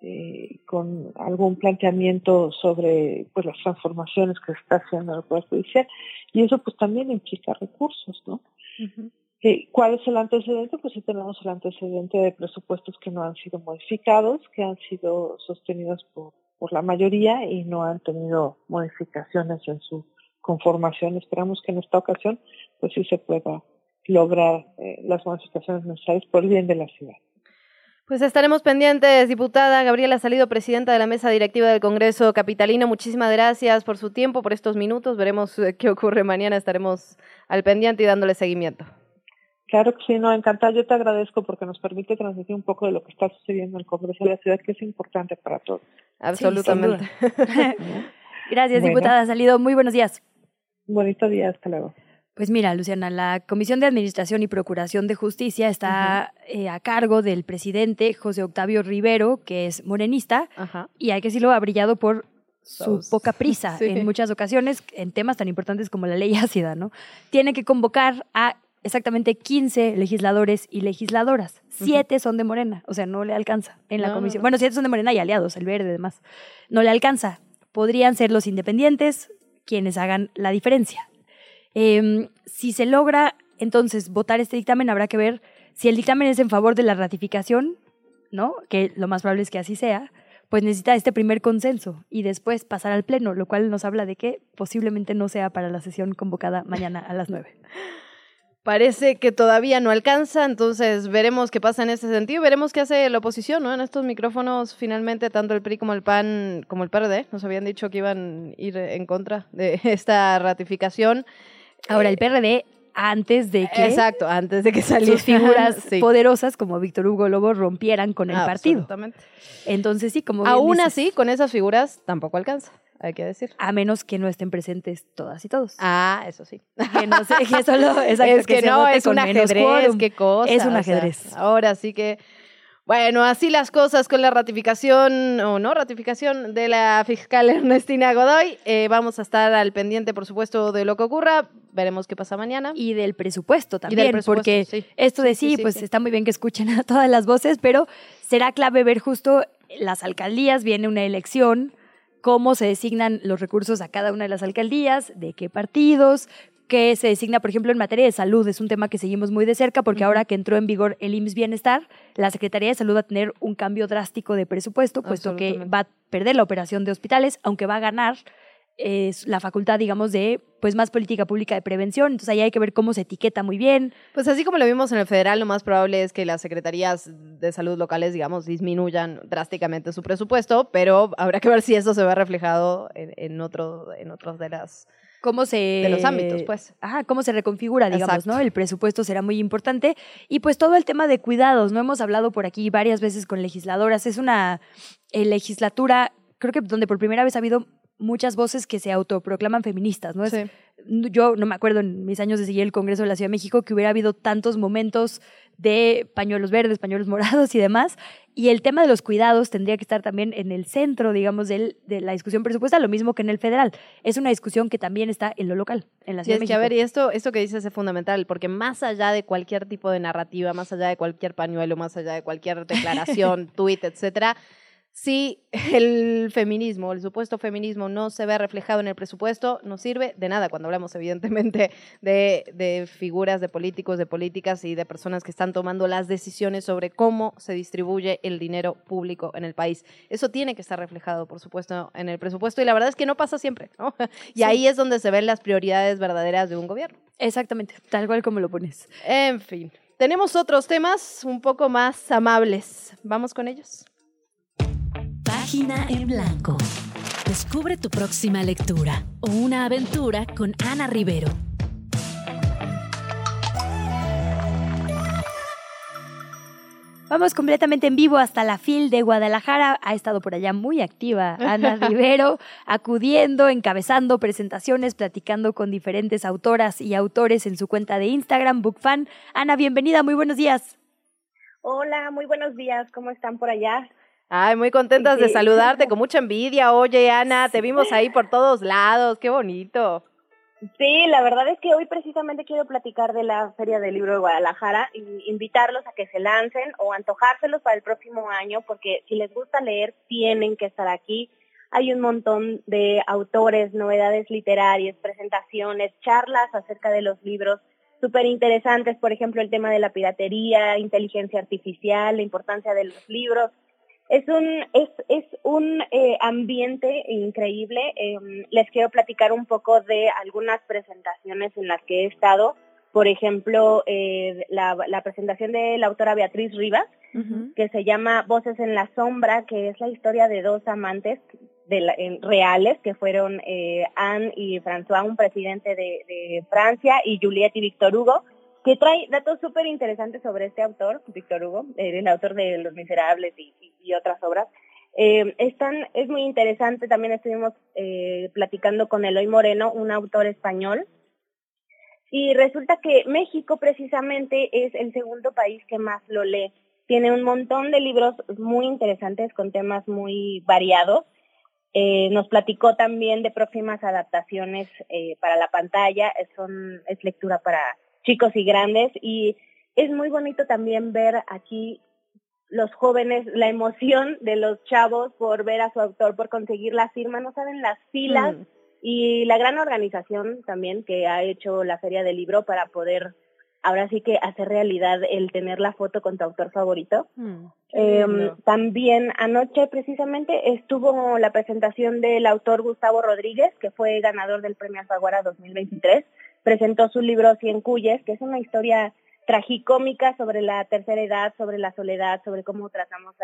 eh, con algún planteamiento sobre pues las transformaciones que se está haciendo en el Poder Judicial y eso pues también implica recursos, ¿no? Eh, ¿Cuál es el antecedente? Pues sí tenemos el antecedente de presupuestos que no han sido modificados, que han sido sostenidos por, por la mayoría y no han tenido modificaciones en su conformación. Esperamos que en esta ocasión pues sí se pueda lograr eh, las modificaciones necesarias por el bien de la ciudad. Pues estaremos pendientes, diputada Gabriela Salido, presidenta de la mesa directiva del Congreso Capitalino. Muchísimas gracias por su tiempo, por estos minutos. Veremos eh, qué ocurre mañana. Estaremos al pendiente y dándole seguimiento. Claro que sí, no, encantada. Yo te agradezco porque nos permite transmitir un poco de lo que está sucediendo en el Congreso de la Ciudad, que es importante para todos. Absolutamente. (laughs) gracias, diputada Salido. Muy buenos días. Bonito día, hasta luego. Pues mira, Luciana, la Comisión de Administración y Procuración de Justicia está eh, a cargo del presidente José Octavio Rivero, que es morenista, y hay que decirlo, ha brillado por su poca prisa (laughs) en muchas ocasiones en temas tan importantes como la ley (laughs) ácida, ¿no? Tiene que convocar a exactamente 15 legisladores y legisladoras. Siete son de Morena, o sea, no le alcanza en la comisión. Bueno, siete son de Morena y aliados, el verde y demás. No le alcanza. Podrían ser los independientes quienes hagan la diferencia. Em, si se logra entonces votar este dictamen, habrá que ver si el dictamen es en favor de la ratificación, ¿no? Que lo más probable es que así sea, pues necesita este primer consenso y después pasar al pleno, lo cual nos habla de que posiblemente no sea para la sesión convocada mañana a las 9. Parece que todavía no alcanza, entonces veremos qué pasa en ese sentido, veremos qué hace la oposición, ¿no? En estos micrófonos, finalmente, tanto el PRI como el PAN, como el PRD, nos habían dicho que iban a ir en contra de (laughs) esta ratificación. Ahora, el eh, PRD antes de que exacto antes de que salieran sus figuras (laughs) poderosas como Víctor Hugo Lobo rompieran con el partido. absolutamente. Entonces sí como aún así con esas figuras tampoco alcanza hay que decir. A menos que no estén presentes todas y todos. Ah eso sí. Que no sé que solo (laughs) es que, no es un ajedrez qué cosa es un ajedrez. ahora sí que bueno, así las cosas con la ratificación o no ratificación de la fiscal (laughs) Ernestina Godoy. Eh, vamos a estar al pendiente, por supuesto, de lo que ocurra. Veremos qué pasa mañana. Y del presupuesto también, porque esto de sí, pues está muy bien que escuchen a todas las voces, pero será clave ver justo las alcaldías, viene una elección, cómo se designan los recursos a cada una de las alcaldías, de qué partidos, que se designa, por ejemplo, en materia de salud. Es un tema que seguimos muy de cerca porque ahora que entró en vigor el IMSS Bienestar, la Secretaría de Salud va a tener un cambio drástico de presupuesto, puesto que va a perder la operación de hospitales, aunque va a ganar es la facultad, digamos, de pues más política pública de prevención. Entonces ahí hay que ver cómo se etiqueta muy bien. Pues así como lo vimos en el federal, lo más probable es que las secretarías de salud locales, digamos, disminuyan drásticamente su presupuesto, pero habrá que ver si eso se ve reflejado en, en otro, en otros de las cómo se de los ámbitos, pues. Ajá, cómo se reconfigura, digamos, ¿no? El presupuesto será muy importante y pues todo el tema de cuidados, no hemos hablado por aquí varias veces con legisladoras, es una eh, legislatura creo que donde por primera vez ha habido muchas voces que se autoproclaman feministas, ¿no? Yo no me acuerdo en mis años de seguir el Congreso de la Ciudad de México que hubiera habido tantos momentos de pañuelos verdes, pañuelos (laughs) morados y demás. Y el tema de los cuidados tendría que estar también en el centro, digamos, de, la discusión presupuestaria, lo mismo que en el federal. Es una discusión que también está en lo local, en la Ciudad de México. a ver, y esto, esto que dices es fundamental, porque más allá de cualquier tipo de narrativa, más allá de cualquier pañuelo, más allá de cualquier declaración, (laughs) tuit, etcétera, si el feminismo, el supuesto feminismo no se ve reflejado en el presupuesto, no sirve de nada cuando hablamos evidentemente (laughs) de, de, figuras, de políticos, de políticas y de personas que están tomando las decisiones sobre cómo se distribuye el dinero público en el país. Eso tiene que estar reflejado, por supuesto, en el presupuesto y la verdad es que no pasa siempre, ¿no? (laughs) Y ahí es donde se ven las prioridades verdaderas de un gobierno. Exactamente, tal cual como lo pones. En fin, tenemos otros temas un poco más amables. ¿Vamos con ellos? Página en blanco. Descubre tu próxima lectura o una aventura con Ana Rivero. Vamos completamente en vivo hasta la FIL de Guadalajara. Ha estado por allá muy activa Ana (laughs) Rivero, acudiendo, encabezando presentaciones, platicando con diferentes autoras y autores en su cuenta de Instagram, BookFan. Ana, bienvenida, muy buenos días. Hola, muy buenos días, ¿cómo están por allá? Ay, muy contentas de saludarte, con mucha envidia. Oye, Ana, te vimos ahí por todos lados, qué bonito. Sí, la verdad es que hoy precisamente quiero platicar de la Feria del Libro de Guadalajara y invitarlos a que se lancen o antojárselos para el próximo año, porque si les gusta leer, tienen que estar aquí. Hay un montón de autores, novedades literarias, presentaciones, charlas acerca de los libros súper interesantes, por ejemplo, el tema de la piratería, inteligencia artificial, la importancia de los libros es un, es, es un eh, ambiente increíble. Em, les quiero platicar un poco de algunas presentaciones en las que he estado. Por ejemplo, eh, la, la, presentación de la autora Beatriz Rivas, que se llama Voces en la Sombra, que es la historia de dos amantes de reales, que fueron eh, Anne y François, un presidente de, de Francia, y Juliette y Víctor Hugo que trae datos súper interesantes sobre este autor, Víctor Hugo, el autor de Los Miserables y, otras obras. Eh, están, es muy interesante, también estuvimos eh, platicando con Eloy Moreno, un autor español, y resulta que México precisamente es el segundo país que más lo lee. Tiene un montón de libros muy interesantes con temas muy variados. Eh, nos platicó también de próximas adaptaciones eh, para la pantalla, es lectura para chicos y grandes y es muy bonito también ver aquí los jóvenes, la emoción de los chavos por ver a su autor, por conseguir la firma, no saben las filas mm. y la gran organización también que ha hecho la Feria del Libro para poder ahora sí que hacer realidad el tener la foto con tu autor favorito. Mm, em, también anoche precisamente estuvo la presentación del autor Gustavo Rodríguez, que fue ganador del Premio Alfaguara 2023 presentó su libro Cien Cuyes, que es una historia tragicómica sobre la tercera edad, sobre la soledad, sobre cómo tratamos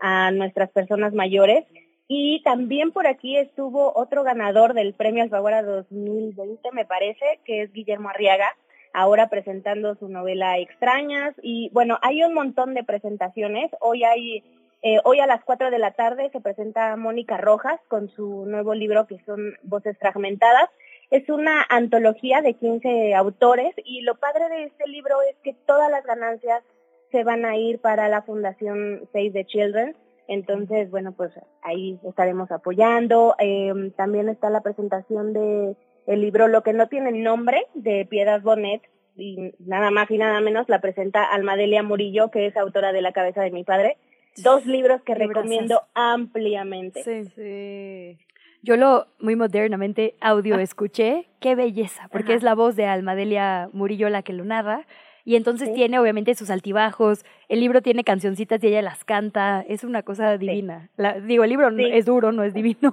a, nuestras personas mayores. Y también por aquí estuvo otro ganador del Premio Alfaguara 2020, me parece, que es Guillermo Arriaga, ahora presentando su novela Extrañas. Y bueno, hay un montón de presentaciones. Hoy hay, eh, hoy a las 4 de la tarde se presenta Mónica Rojas con su nuevo libro que son Voces Fragmentadas. Es una antología de 15 autores y lo padre de este libro es que todas las ganancias se van a ir para la Fundación Save the Children. Entonces, bueno, pues ahí estaremos apoyando. Eh, también está la presentación de el libro Lo que no tiene nombre de Piedad Bonet y nada más y nada menos la presenta Almadelia Murillo, que es autora de La cabeza de mi padre. Dos libros que recomiendo ampliamente. Sí, sí. Yo lo muy modernamente audio ah. escuché, qué belleza, porque es la voz de Almadelia Murillo la que lo narra. Y entonces tiene obviamente sus altibajos, el libro tiene cancioncitas y ella las canta, es una cosa divina. digo, el libro es duro, no es (laughs) divino.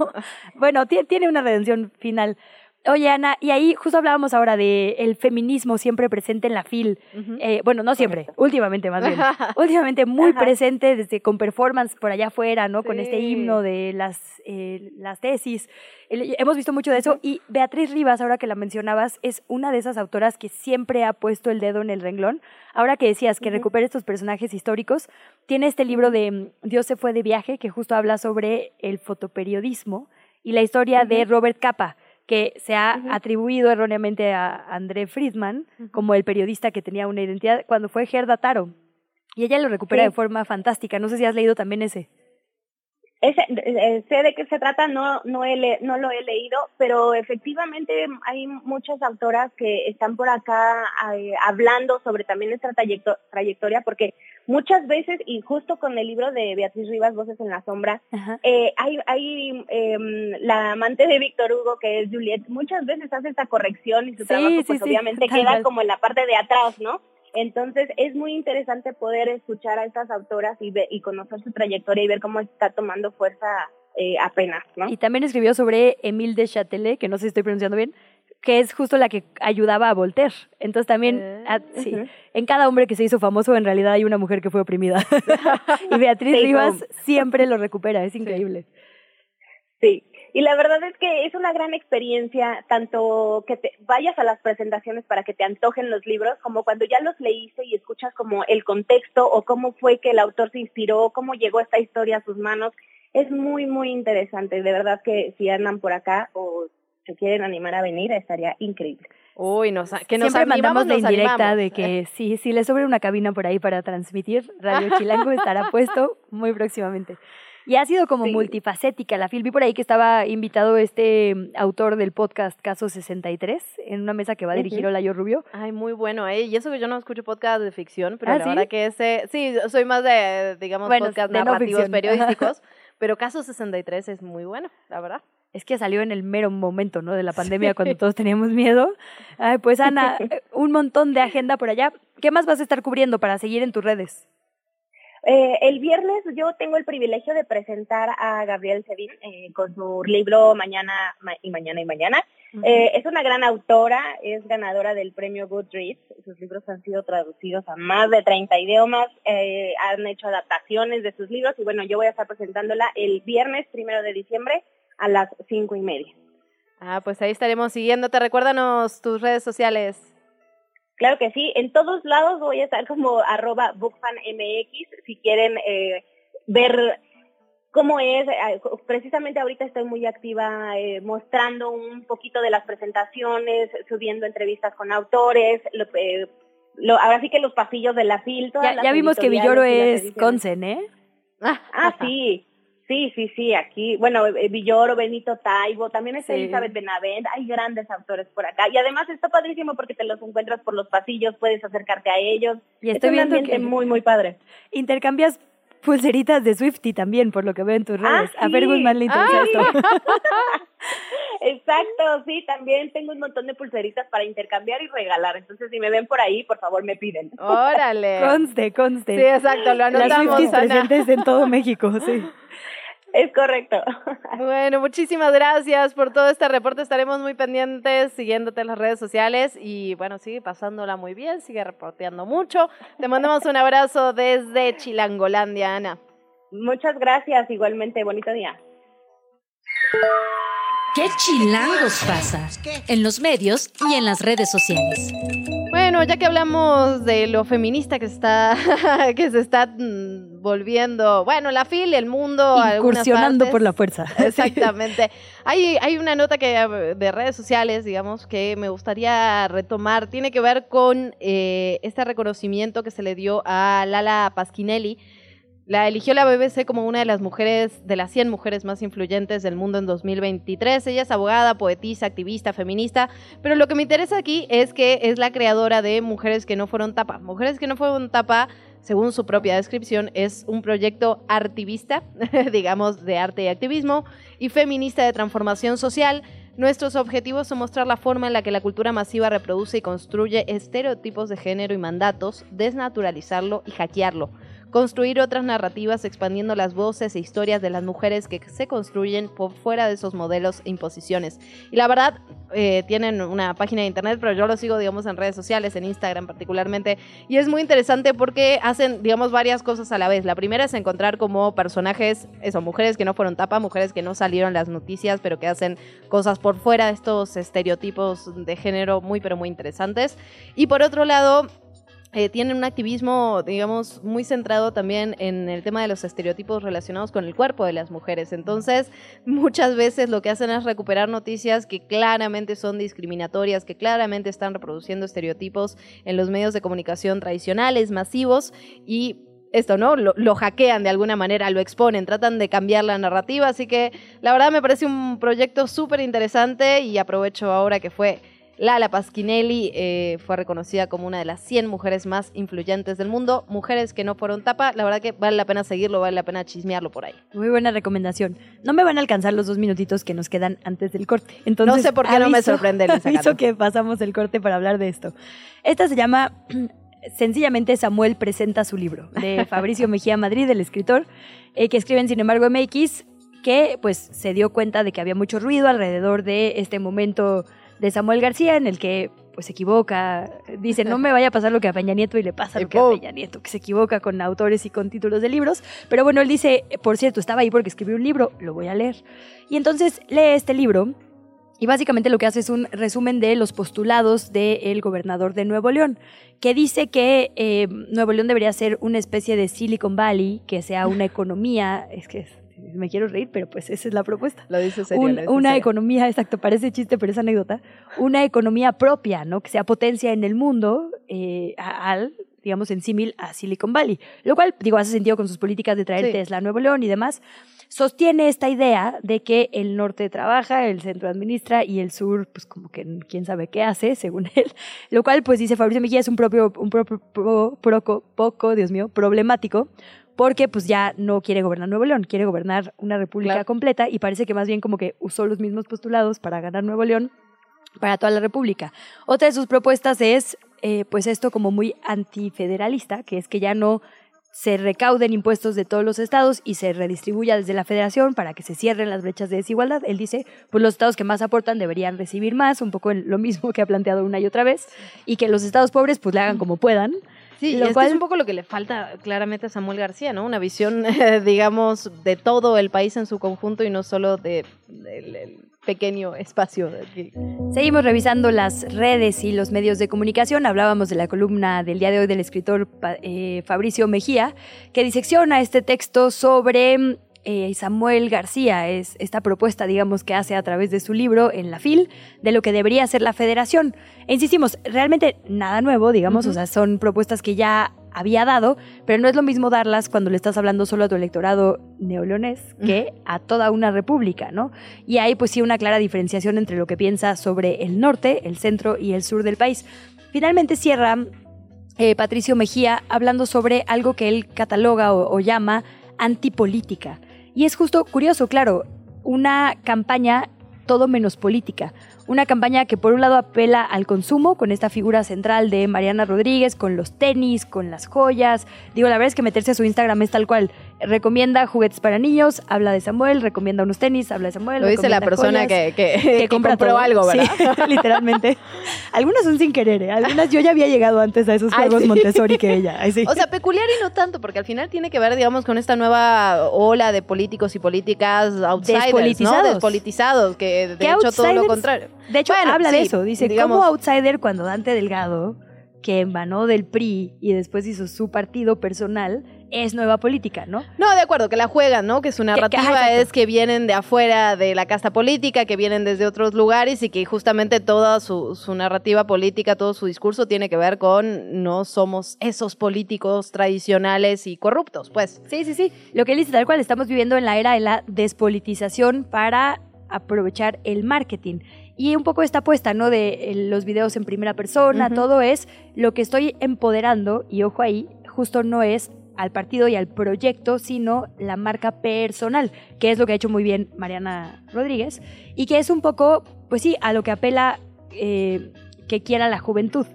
bueno, tiene una redención final. Oye, Ana, y ahí justo hablábamos ahora de el feminismo siempre presente en la FIL. Eh, bueno, no siempre, últimamente más bien. (laughs) últimamente muy presente desde con performance por allá afuera, ¿no? Con este himno de las, eh, las tesis. hemos visto mucho de eso. Y Beatriz Rivas, ahora que la mencionabas, es una de esas autoras que siempre ha puesto el dedo en el renglón. Ahora que decías que recupera estos personajes históricos, tiene este libro de mm, Dios se fue de viaje, que justo habla sobre el fotoperiodismo y la historia de Robert Capa que se ha atribuido erróneamente a André Friedman como el periodista que tenía una identidad cuando fue Gerda Taro. Y ella lo recupera de forma fantástica. No sé si has leído también ese. Ese, eh, sé de qué se trata, no, no, he no lo he leído, pero efectivamente hay muchas autoras que están por acá eh, hablando sobre también nuestra trayectoria, porque muchas veces, y justo con el libro de Beatriz Rivas, Voces en la Sombra, eh, hay, hay em, la amante de Víctor Hugo, que es Juliet, muchas veces hace esta corrección y su trabajo pues obviamente queda como en la parte de atrás, ¿no? Entonces es muy interesante poder escuchar a estas autoras y, y conocer su trayectoria y ver cómo está tomando fuerza eh, apenas, ¿no? Y también escribió sobre Émile de Châtelet, que no sé si estoy pronunciando bien, que es justo la que ayudaba a Voltaire. Entonces también, ah, sí, en cada hombre que se hizo famoso en realidad hay una mujer que fue oprimida. (laughs) y Beatriz Rivas siempre lo recupera, es increíble. Sí. Y la verdad es que es una gran experiencia, tanto que te vayas a las presentaciones para que te antojen los libros, como cuando ya los leíste y escuchas como el contexto o cómo fue que el autor se inspiró, cómo llegó esta historia a sus manos. Es muy, muy interesante. De verdad que si andan por acá o se quieren animar a venir, estaría increíble. Uy, nos, que nos Siempre mandamos la indirecta animamos. de que (laughs) sí, si le sobre una cabina por ahí para transmitir, Radio Chilango estará (laughs) puesto muy próximamente. Y ha sido como multifacética la film. Vi por ahí que estaba invitado este mm, autor del podcast Caso 63 en una mesa que va a dirigir Ujú. Olayo Rubio. Ay, muy bueno, ¿eh? Y eso que yo no escucho podcast de ficción, pero ¿Ah, la sí? verdad que ese, sí, soy más de, digamos, Bueno, podcast de no narrativos ficción. periodísticos, (laughs) pero Caso 63 es muy bueno, la verdad. Es que salió en el mero momento, ¿no? De la (laughs) pandemia, cuando todos teníamos miedo. Ay, pues Ana, (laughs) un montón de agenda por allá. ¿Qué más vas a estar cubriendo para seguir en tus redes? Eh, el viernes yo tengo el privilegio de presentar a Gabriel Sevin eh, con su libro Mañana Ma- y Mañana y Mañana. Eh, es una gran autora, es ganadora del premio Goodreads. Sus libros han sido traducidos a más de 30 idiomas, eh, han hecho adaptaciones de sus libros y bueno, yo voy a estar presentándola el viernes primero de diciembre a las cinco y media. Ah, pues ahí estaremos siguiéndote. Recuérdanos tus redes sociales. Claro que sí, en todos lados voy a estar como arroba bookfanmx si quieren eh, ver cómo es. eh, Precisamente ahorita estoy muy activa eh, mostrando un poquito de las presentaciones, subiendo entrevistas con autores, lo, eh, lo- ahora sí que los pasillos de la FIL. todas Ya, las ya vimos que Villoro es. Consen, ¿eh? Ah, sí, sí, sí, sí, aquí, bueno, eh, Villoro, Benito Taibo, también está Sí. Elizabeth Benavent, hay grandes autores por acá. Y además está padrísimo porque te los encuentras por los pasillos, puedes acercarte a ellos. Y es estoy un viendo ambiente que- muy, muy padre. Intercambias pulseritas de Swifty también, por lo que veo en tus Ah, redes. A sí. Fer Guzmán le interesa Ay. esto. (laughs) Exacto, sí, también tengo un montón de pulseritas para intercambiar y regalar. Entonces, si me ven por ahí, por favor, me piden. Órale. Conste, conste. Sí, exacto, lo Las anotamos, Swifties Ana. presentes en todo México, sí. (laughs) Es correcto. (laughs) Bueno, muchísimas gracias por todo este reporte. Estaremos muy pendientes siguiéndote en las redes sociales y bueno, sigue pasándola muy bien, sigue reporteando mucho. Te mandamos un abrazo desde Chilangolandia, Ana. Muchas gracias, igualmente, bonito día. ¿Qué chilangos pasa? En los medios y en las redes sociales. Bueno, ya que hablamos de lo feminista que se está, (laughs) que se está mm, volviendo, bueno, la FIL, el mundo, Incursionando por la fuerza. (laughs) Exactamente. Hay, hay una nota que de redes sociales, digamos, que me gustaría retomar. Tiene que ver con eh, este reconocimiento que se le dio a Lala Pasquinelli. La eligió la BBC como una de las mujeres, de las 100 mujeres más influyentes del mundo en 2023. Ella es abogada, poetisa, activista, feminista, pero lo que me interesa aquí es que es la creadora de Mujeres que no fueron tapa. Mujeres que no fueron tapa, según su propia descripción, es un proyecto artivista, (laughs) digamos, de arte y activismo, y feminista de transformación social. Nuestros objetivos son mostrar la forma en la que la cultura masiva reproduce y construye estereotipos de género y mandatos, desnaturalizarlo y hackearlo construir otras narrativas expandiendo las voces e historias de las mujeres que se construyen por fuera de esos modelos e imposiciones. Y la verdad, eh, tienen una página de internet, pero yo lo sigo, digamos, en redes sociales, en Instagram particularmente, y es muy interesante porque hacen, digamos, varias cosas a la vez. La primera es encontrar como personajes, eso, mujeres que no fueron tapa, mujeres que no salieron las noticias, pero que hacen cosas por fuera de estos estereotipos de género muy, pero muy interesantes. Y por otro lado, eh, tienen un activismo, digamos, muy centrado también en el tema de los estereotipos relacionados con el cuerpo de las mujeres. Entonces, muchas veces lo que hacen es recuperar noticias que claramente son discriminatorias, que claramente están reproduciendo estereotipos en los medios de comunicación tradicionales, masivos, y esto, ¿no? Lo, lo hackean de alguna manera, lo exponen, tratan de cambiar la narrativa, así que la verdad me parece un proyecto súper interesante y aprovecho ahora que fue Lala Pasquinelli eh, fue reconocida como una de las 100 mujeres más influyentes del mundo. Mujeres que no fueron tapa, la verdad que vale la pena seguirlo, vale la pena chismearlo por ahí. Muy buena recomendación. No me van a alcanzar los dos minutitos que nos quedan antes del corte. Entonces, no sé por qué no me sorprende. (laughs) Aviso que pasamos el corte para hablar de esto. Esta se llama (clears throat) sencillamente Samuel presenta su libro, de (laughs) Fabricio Mejía Madrid, el escritor, eh, que escribe en Sin embargo MX, que pues se dio cuenta de que había mucho ruido alrededor de este momento de Samuel García en el que pues se equivoca, dice, no me vaya a pasar lo que a Peña Nieto y le pasa lo que a Peña Nieto, que se equivoca con autores y con títulos de libros, pero bueno, él dice, por cierto, estaba ahí porque escribió un libro, lo voy a leer. Y entonces lee este libro y básicamente lo que hace es un resumen de los postulados del gobernador de Nuevo León, que dice que eh, Nuevo León debería ser una especie de Silicon Valley, que sea una economía, es que me quiero reír, pero pues esa es la propuesta. Lo dice serio. una economía, exacto, parece chiste, pero es anécdota. Una economía propia, ¿no? Que sea potencia en el mundo eh, al digamos, en símil a Silicon Valley. Lo cual, digo, hace sentido con sus políticas de traer Tesla a Nuevo León y demás. Sostiene esta idea de que el norte trabaja, el centro administra y el sur, pues como que quién sabe qué hace, según (laughs) él. Lo cual, pues dice Fabricio Mejía, es un propio, un propio, poco, Dios mío, problemático, porque pues ya no quiere gobernar Nuevo León, quiere gobernar una república completa y parece que más bien como que usó los mismos postulados para ganar Nuevo León para toda la república. Otra de sus propuestas es eh, pues esto como muy antifederalista, que es que ya no se recauden impuestos de todos los estados y se redistribuya desde la federación para que se cierren las brechas de desigualdad. Él dice, pues los estados que más aportan deberían recibir más, un poco lo mismo que ha planteado una y otra vez, y que los estados pobres pues le hagan como puedan. Sí, lo cual... es un poco lo que le falta claramente a Samuel García, ¿no? Una visión, (laughs) digamos, de todo el país en su conjunto y no solo de, pequeño espacio. Seguimos revisando las redes y los medios de comunicación. Hablábamos de la columna del día de hoy del escritor eh, Fabricio Mejía, que disecciona este texto sobre eh, Samuel García, es esta propuesta, digamos, que hace a través de su libro en la FIL, de lo que debería ser la federación. E insistimos, realmente nada nuevo, digamos, o sea, son propuestas que ya había dado, pero no es lo mismo darlas cuando le estás hablando solo a tu electorado neoleonés que a toda una república, ¿no? Y hay pues sí una clara diferenciación entre lo que piensa sobre el norte, el centro y el sur del país. Finalmente cierra eh, Patricio Mejía hablando sobre algo que él cataloga o llama antipolítica. Y es justo curioso, claro, una campaña todo menos política. Una campaña que por un lado apela al consumo con esta figura central de Mariana Rodríguez, con los tenis, con las joyas. Digo, la verdad es que meterse a su Instagram es tal cual recomienda juguetes para niños, habla de Samuel, recomienda unos tenis, habla de Samuel. Lo dice la persona que, que, (laughs) compró algo, ¿verdad? Sí, (laughs) literalmente. Algunas son sin querer, ¿eh? algunas yo ya había llegado antes a esos juegos Montessori que ella. O sea, peculiar y no tanto, porque al final tiene que ver, digamos, con esta nueva ola de políticos y políticas outsiders, Despolitizados. ¿no? Despolitizados, que de hecho todo lo contrario. De hecho, habla de eso, dice, como outsider cuando Dante Delgado que emanó del PRI y después hizo su partido personal, es nueva política, ¿no? No, de acuerdo, que la juegan, ¿no? Que su narrativa es que vienen de afuera de la casta política, que vienen desde otros lugares y que justamente toda su, su narrativa política, todo su discurso tiene que ver con no somos esos políticos tradicionales y corruptos, pues. Sí, sí, sí. Lo que él dice tal cual, estamos viviendo en la era de la despolitización para aprovechar el marketing. Y un poco esta apuesta, ¿no? De los videos en primera persona, todo es lo que estoy empoderando, y ojo ahí, justo no es al partido y al proyecto, sino la marca personal, que es lo que ha hecho muy bien Mariana Rodríguez, y que es un poco, pues sí, a lo que apela eh, que quiera la juventud,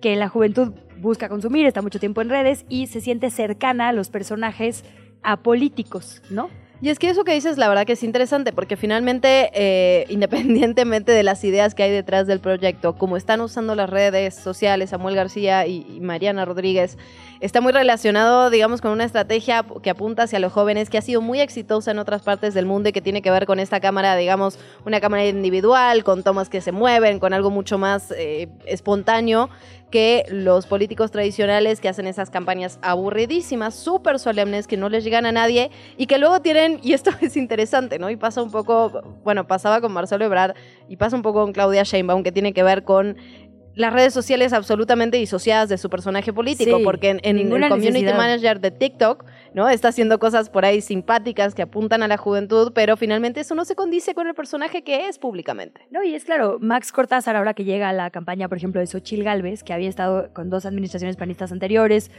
que la juventud busca consumir, está mucho tiempo en redes y se siente cercana a los personajes apolíticos, ¿no? Y es que eso que dices, la verdad que es interesante, porque finalmente, eh, (laughs) independientemente de las ideas que hay detrás del proyecto, como están usando las redes sociales, Samuel García y, Mariana Rodríguez, está muy relacionado, digamos, con una estrategia que apunta hacia los jóvenes, que ha sido muy exitosa en otras partes del mundo y que tiene que ver con esta cámara, digamos, una cámara individual, con tomas que se mueven, con algo mucho más eh, espontáneo que los políticos tradicionales que hacen esas campañas aburridísimas, súper solemnes, que no les llegan a nadie y que luego tienen, y esto (laughs) es interesante, ¿no? Y pasa un poco, bueno, pasaba con Marcelo Ebrard y pasa un poco con Claudia Sheinbaum, que tiene que ver con las redes sociales absolutamente disociadas de su personaje político, porque en, el community manager de TikTok ¿no? Está haciendo cosas por ahí simpáticas que apuntan a la juventud, pero finalmente eso no se condice con el personaje que es públicamente. No, y es claro, Max Cortázar, ahora que llega a la campaña, por ejemplo, de Xochil Gálvez, que había estado con dos administraciones panistas anteriores,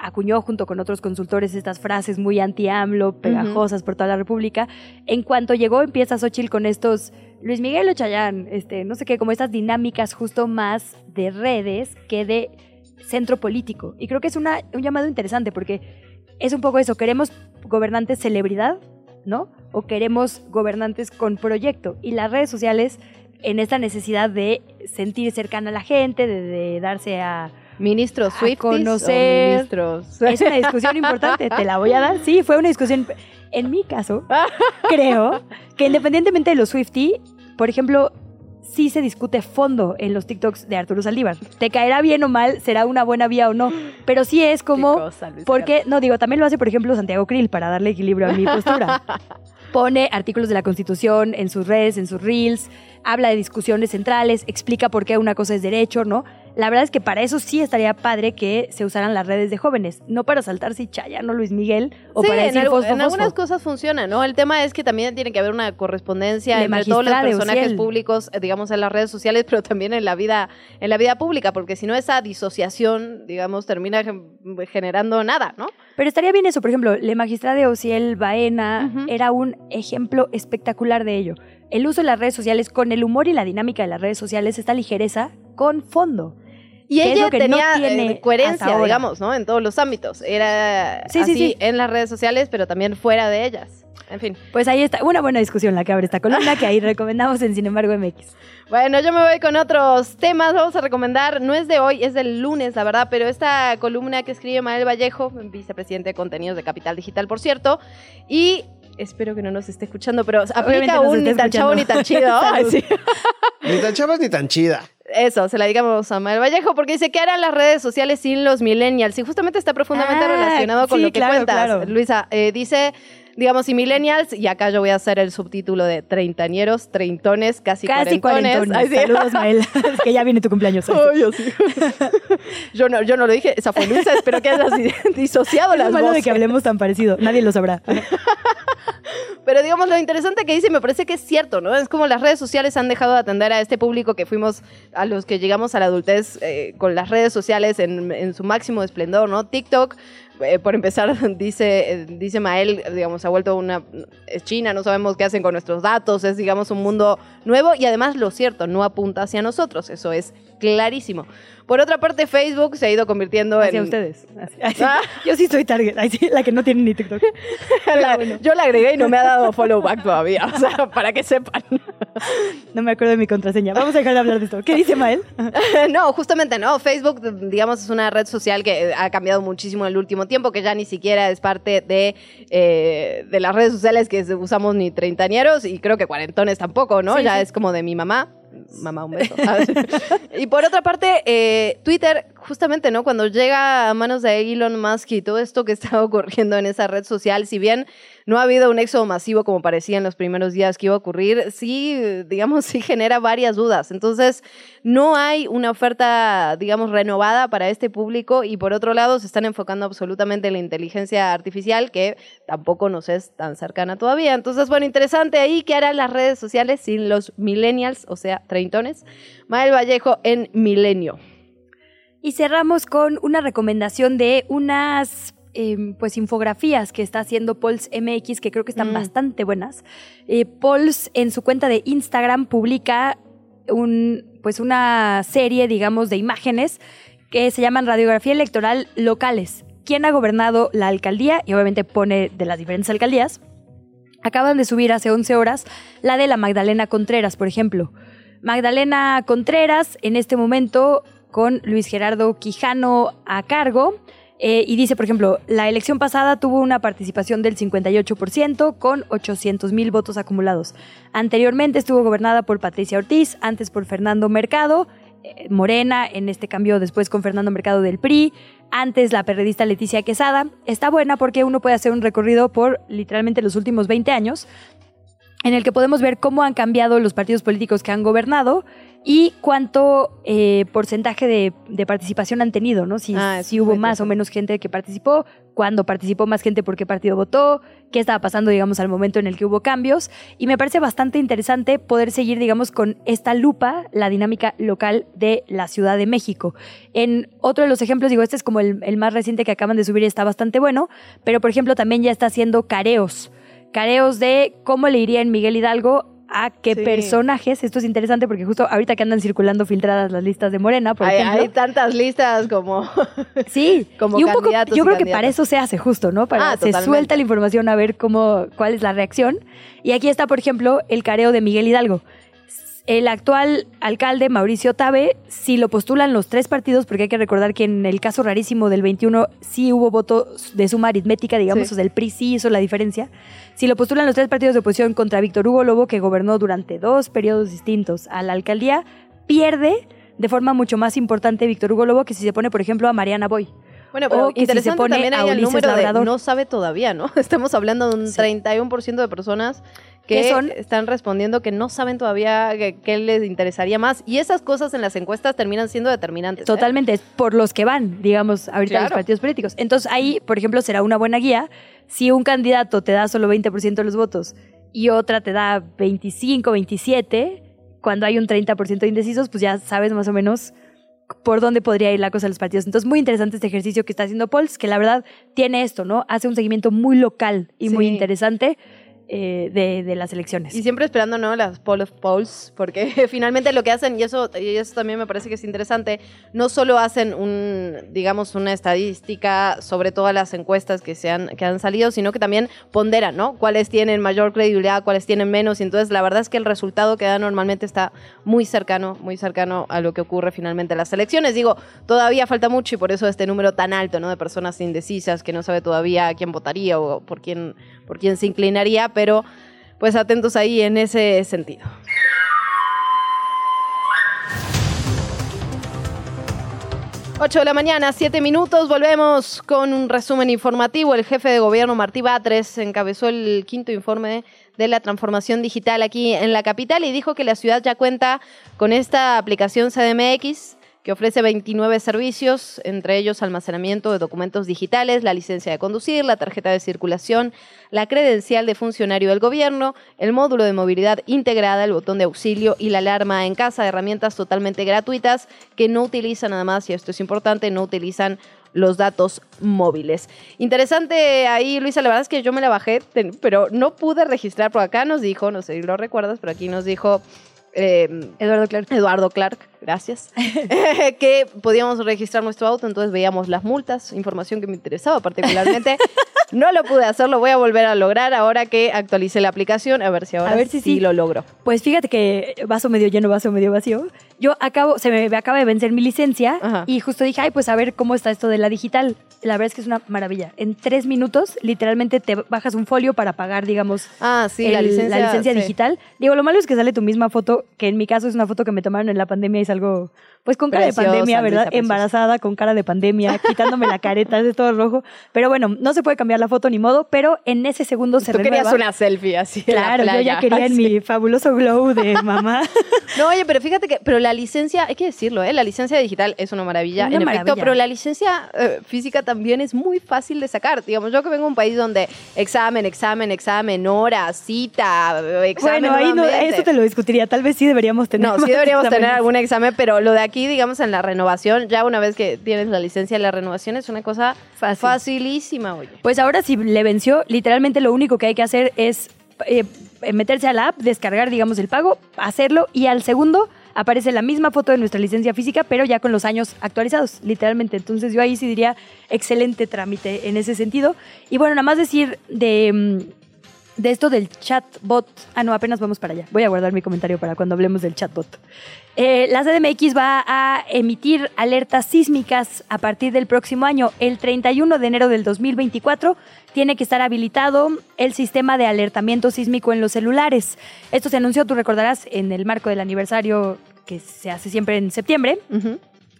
acuñó junto con otros consultores estas frases muy anti-AMLO, pegajosas por toda la República. En cuanto llegó, empieza Xochitl con estos Luis Miguel o Chayán, este, no sé qué, como estas dinámicas justo más de redes que de centro político. Y creo que es una, un llamado interesante porque es un poco eso, queremos gobernantes celebridad, ¿no? O queremos gobernantes con proyecto. Y las redes sociales, en esta necesidad de sentir cercana a la gente, de darse a Ministros Swift. Conocer. ministros. Es una discusión importante, te la voy a dar. Sí, fue una discusión. En mi caso, (laughs) creo que independientemente de los Swifty, por ejemplo, sí se discute fondo en los TikToks de Arturo Saldívar. Te caerá bien o mal, será una buena vía o no, pero sí es como porque no digo, también lo hace por ejemplo Santiago Krill para darle equilibrio a mi postura. (laughs) Pone artículos de la Constitución en sus redes, en sus reels, habla de discusiones centrales, explica por qué una cosa es derecho, ¿no? La verdad es que para eso sí estaría padre que se usaran las redes de jóvenes, no para saltarse Chayano Luis Miguel o para decir en, fosfo, en algunas cosas funciona, ¿no? El tema es que también tiene que haber una correspondencia entre todos los personajes públicos, eh, digamos, en las redes sociales, pero también en la vida, en la vida pública, porque si no esa disociación, digamos, termina generando nada, ¿no? Pero estaría bien eso, por ejemplo, Le Magistrade de Ociel Baena era un ejemplo espectacular de ello. El uso de las redes sociales con el humor y la dinámica de las redes sociales, esta ligereza con fondo. Y ella tenía eh, coherencia, digamos, ¿no? En todos los ámbitos. Era así en las redes sociales, pero también fuera de ellas. En fin. Pues ahí está, una buena discusión la que abre esta columna, que ahí recomendamos en Sin embargo MX. (laughs) Bueno, yo me voy con otros temas. Vamos a recomendar, no es de hoy, es del lunes, la verdad, pero esta columna que escribe Manuel Vallejo, vicepresidente de contenidos de Capital Digital, por cierto, y espero que no nos esté escuchando, pero aplica un ni tan chavo ni tan chido. (laughs) Ni tan chavas ni tan chida. Eso, se la digamos a Manuel Vallejo, porque dice, ¿qué harán las redes sociales sin los millennials? Y justamente está profundamente ah, relacionado con lo que cuentas, Luisa. Eh, dice, digamos, y millennials, y acá yo voy a hacer el subtítulo de treintañeros, treintones, casi, casi cuarentones. Saludos, Mael. es que ya viene tu cumpleaños. yo, sí. yo, no, yo no lo dije, esa fue Luisa, espero que hayas disociado es las malo voces. de que hablemos tan parecido, nadie lo sabrá. Pero digamos, lo interesante que dice me parece que es cierto, ¿no? Es como las redes sociales han dejado de atender a este público que fuimos, a los que llegamos a la adultez eh, con las redes sociales en, en su máximo esplendor, ¿no? TikTok eh, por empezar, (laughs) dice, eh, dice Mael, digamos, ha vuelto una... Es China, no sabemos qué hacen con nuestros datos, es, digamos, un mundo nuevo y además, lo cierto, no apunta hacia nosotros, eso es clarísimo. Por otra parte, Facebook se ha ido convirtiendo hacia en... ustedes. Ah. (laughs) Yo sí soy target, la que no tiene ni TikTok. (laughs) Yo la agregué y no me ha dado follow back todavía, o sea, (laughs) para que sepan. No me acuerdo de mi contraseña. Vamos a dejar de hablar de esto. ¿Qué dice Mael? no, justamente no. Facebook, digamos, es una red social que ha cambiado muchísimo en el último tiempo, que ya ni siquiera es parte de, eh, de las redes sociales que usamos ni treintañeros y creo que cuarentones tampoco, ¿no? ya es como de mi mamá mamá, un beso. (laughs) (laughs) y por otra parte, eh, Twitter, justamente, ¿no? Cuando llega a manos de Elon Musk y todo esto que (laughs) está ocurriendo en esa red social, si bien no ha habido un éxodo masivo como parecía en los primeros días que iba a ocurrir, sí, digamos, (laughs) sí genera varias dudas. Entonces, no hay una oferta, digamos, renovada para este público y por otro lado se están enfocando absolutamente en la inteligencia artificial que tampoco nos es tan cercana todavía. Entonces, bueno, interesante ahí qué harán las redes sociales sin los millennials, o sea, treintones. Mael Vallejo en Milenio. Y cerramos con una recomendación de unas Em, pues infografías que está haciendo Pols MX que creo que están mm. bastante buenas. Eh, Pols en su cuenta de Instagram publica un, pues una serie, digamos, de imágenes que se llaman radiografía electoral locales. ¿Quién ha gobernado la alcaldía? Y obviamente pone de las diferentes alcaldías. Acaban de subir hace 11 horas la de la Magdalena Contreras, por ejemplo. Magdalena Contreras, en este momento con Luis Gerardo Quijano a cargo, eh, y dice, por ejemplo, la elección pasada tuvo una participación del 58% con 800 mil votos acumulados. Anteriormente estuvo gobernada por Patricia Ortiz, antes por Fernando Mercado, eh, Morena, en este cambio después con Fernando Mercado del PRI, antes la periodista Leticia Quesada. Está buena porque uno puede hacer un recorrido por literalmente los últimos 20 años en el que podemos ver cómo han cambiado los partidos políticos que han gobernado y cuánto eh, porcentaje de, de participación han tenido, ¿no? Si, Ah, si hubo más o menos gente que participó, cuándo participó más gente, por qué partido votó, qué estaba pasando, digamos, al momento en el que hubo cambios. Y me parece bastante interesante poder seguir, digamos, con esta lupa la dinámica local de la Ciudad de México. En otro de los ejemplos, digo, este es como el, el más reciente que acaban de subir y está bastante bueno, pero por ejemplo también ya está haciendo careos. Careos de cómo le iría en Miguel Hidalgo a qué Sí. personajes. Esto es interesante porque justo ahorita que andan circulando filtradas las listas de Morena, por Hay, ejemplo. hay tantas listas como. (laughs) Sí, (laughs) como y un poco, yo creo que para eso se hace justo, ¿no? Para Ah, se totalmente. suelta la información a ver cómo, cuál es la reacción. Y aquí está, por ejemplo, el careo de Miguel Hidalgo. El actual alcalde Mauricio Tabe, si lo postulan los tres partidos, porque hay que recordar que en el caso rarísimo del 21 sí hubo voto de suma aritmética, digamos, Sí. o sea, el PRI sí hizo la diferencia. Si lo postulan los tres partidos de oposición contra Víctor Hugo Lobo, que gobernó durante dos periodos distintos a la alcaldía, pierde de forma mucho más importante Víctor Hugo Lobo que si se pone, por ejemplo, a Mariana Boy. Bueno, pero O que si se interesante pone también a hay el de Labrador. no sabe todavía, ¿no? (laughs) Estamos hablando de un 31% de personas que ¿Qué son? están respondiendo que no saben todavía qué les interesaría más. Y esas cosas en las encuestas terminan siendo determinantes. ¿eh? Totalmente, es por los que van, digamos, ahorita los Claro. partidos políticos. Entonces ahí, por ejemplo, será una buena guía si un candidato te da solo 20% de los votos y otra te da 25, 27, cuando hay un 30% de indecisos, pues ya sabes más o menos por dónde podría ir la cosa de los partidos. Entonces, muy interesante este ejercicio que está haciendo Pauls, que la verdad tiene esto, ¿no? Hace un seguimiento muy local y muy interesante eh, de, de las elecciones. Y siempre esperando, ¿no? Las poll of polls, porque (laughs) finalmente lo que hacen, y eso, y eso también me parece que es interesante, no solo hacen un, digamos, una estadística sobre todas las encuestas que, se han, que han salido, sino que también ponderan, ¿no? Cuáles tienen mayor credibilidad, cuáles tienen menos, y entonces la verdad es que el resultado que da normalmente está muy cercano, muy cercano a lo que ocurre finalmente en las elecciones. Digo, todavía falta mucho y por eso este número tan alto, ¿no? De personas indecisas que no sabe todavía a quién votaría o por quién, por quién se inclinaría, pero pues atentos ahí en ese sentido. Ocho de la mañana, siete minutos, volvemos con un resumen informativo. El jefe de gobierno, Martí Batres, encabezó el quinto informe de la transformación digital aquí en la capital y dijo que la ciudad ya cuenta con esta aplicación CDMX que ofrece 29 servicios, entre ellos almacenamiento de documentos digitales, la licencia de conducir, la tarjeta de circulación, la credencial de funcionario del gobierno, el módulo de movilidad integrada, el botón de auxilio y la alarma en casa, herramientas totalmente gratuitas que no utilizan además, y esto es importante, no utilizan los datos móviles. Interesante ahí, Luisa, la verdad es que yo me la bajé, pero no pude registrar por acá, nos dijo, no sé si lo recuerdas, pero aquí nos dijo... eh, Eduardo Clark. Eduardo Clark, gracias. (laughs) (laughs) que podíamos registrar nuestro auto, entonces veíamos las multas, información que me interesaba particularmente. (laughs) No lo pude hacer, lo voy a volver a lograr ahora que actualicé la aplicación, a ver si ahora A ver si sí sí. lo logro. Pues fíjate que vaso medio lleno, vaso medio vacío. Yo acabo, se me acaba de vencer mi licencia Ajá. y justo dije, ay, pues a ver cómo está esto de la digital. La verdad es que es una maravilla. En tres minutos, literalmente te bajas un folio para pagar, digamos, Ah, sí, la el- licencia, sí. digital. Digo, lo malo es que sale tu misma foto, que en mi caso es una foto que me tomaron en la pandemia y salgo, pues con cara Preciosa, de pandemia, ¿verdad? Embarazada, con cara de pandemia, quitándome la careta, es de todo rojo. Pero bueno, no se puede cambiar la foto ni modo, pero en ese segundo se Tú querías una selfie así. en la Claro, yo ya quería en mi fabuloso glow de (laughs) mamá. No, oye, pero fíjate que, pero la licencia, hay que decirlo, ¿eh? la licencia digital es una maravilla, Una en efecto, maravilla. pero la licencia eh, física también es muy fácil de sacar. Digamos, yo que vengo de un país donde examen, examen, examen, hora, cita, examen. bueno, ahí no, eso te lo discutiría. Tal vez sí deberíamos tener. No, sí deberíamos tener algún examen, pero lo de aquí, digamos, en la renovación, ya una vez que tienes la licencia, la renovación es una cosa Fácil. facilísima, oye. Pues ahora si le venció, literalmente lo único que hay que hacer es eh, meterse a la app, descargar, digamos, el pago, hacerlo y al segundo aparece la misma foto de nuestra licencia física, pero ya con los años actualizados, literalmente. Entonces yo ahí sí diría excelente trámite en ese sentido. Y bueno, nada más decir de, mm, de esto del chatbot. Ah, no, apenas vamos para allá. Voy a guardar mi comentario para cuando hablemos del chatbot. Eh, la CDMX va a emitir alertas sísmicas a partir del próximo año. El 31 de enero del 2024 tiene que estar habilitado el sistema de alertamiento sísmico en los celulares. Esto se anunció, tú recordarás, en el marco del aniversario que se hace siempre en septiembre.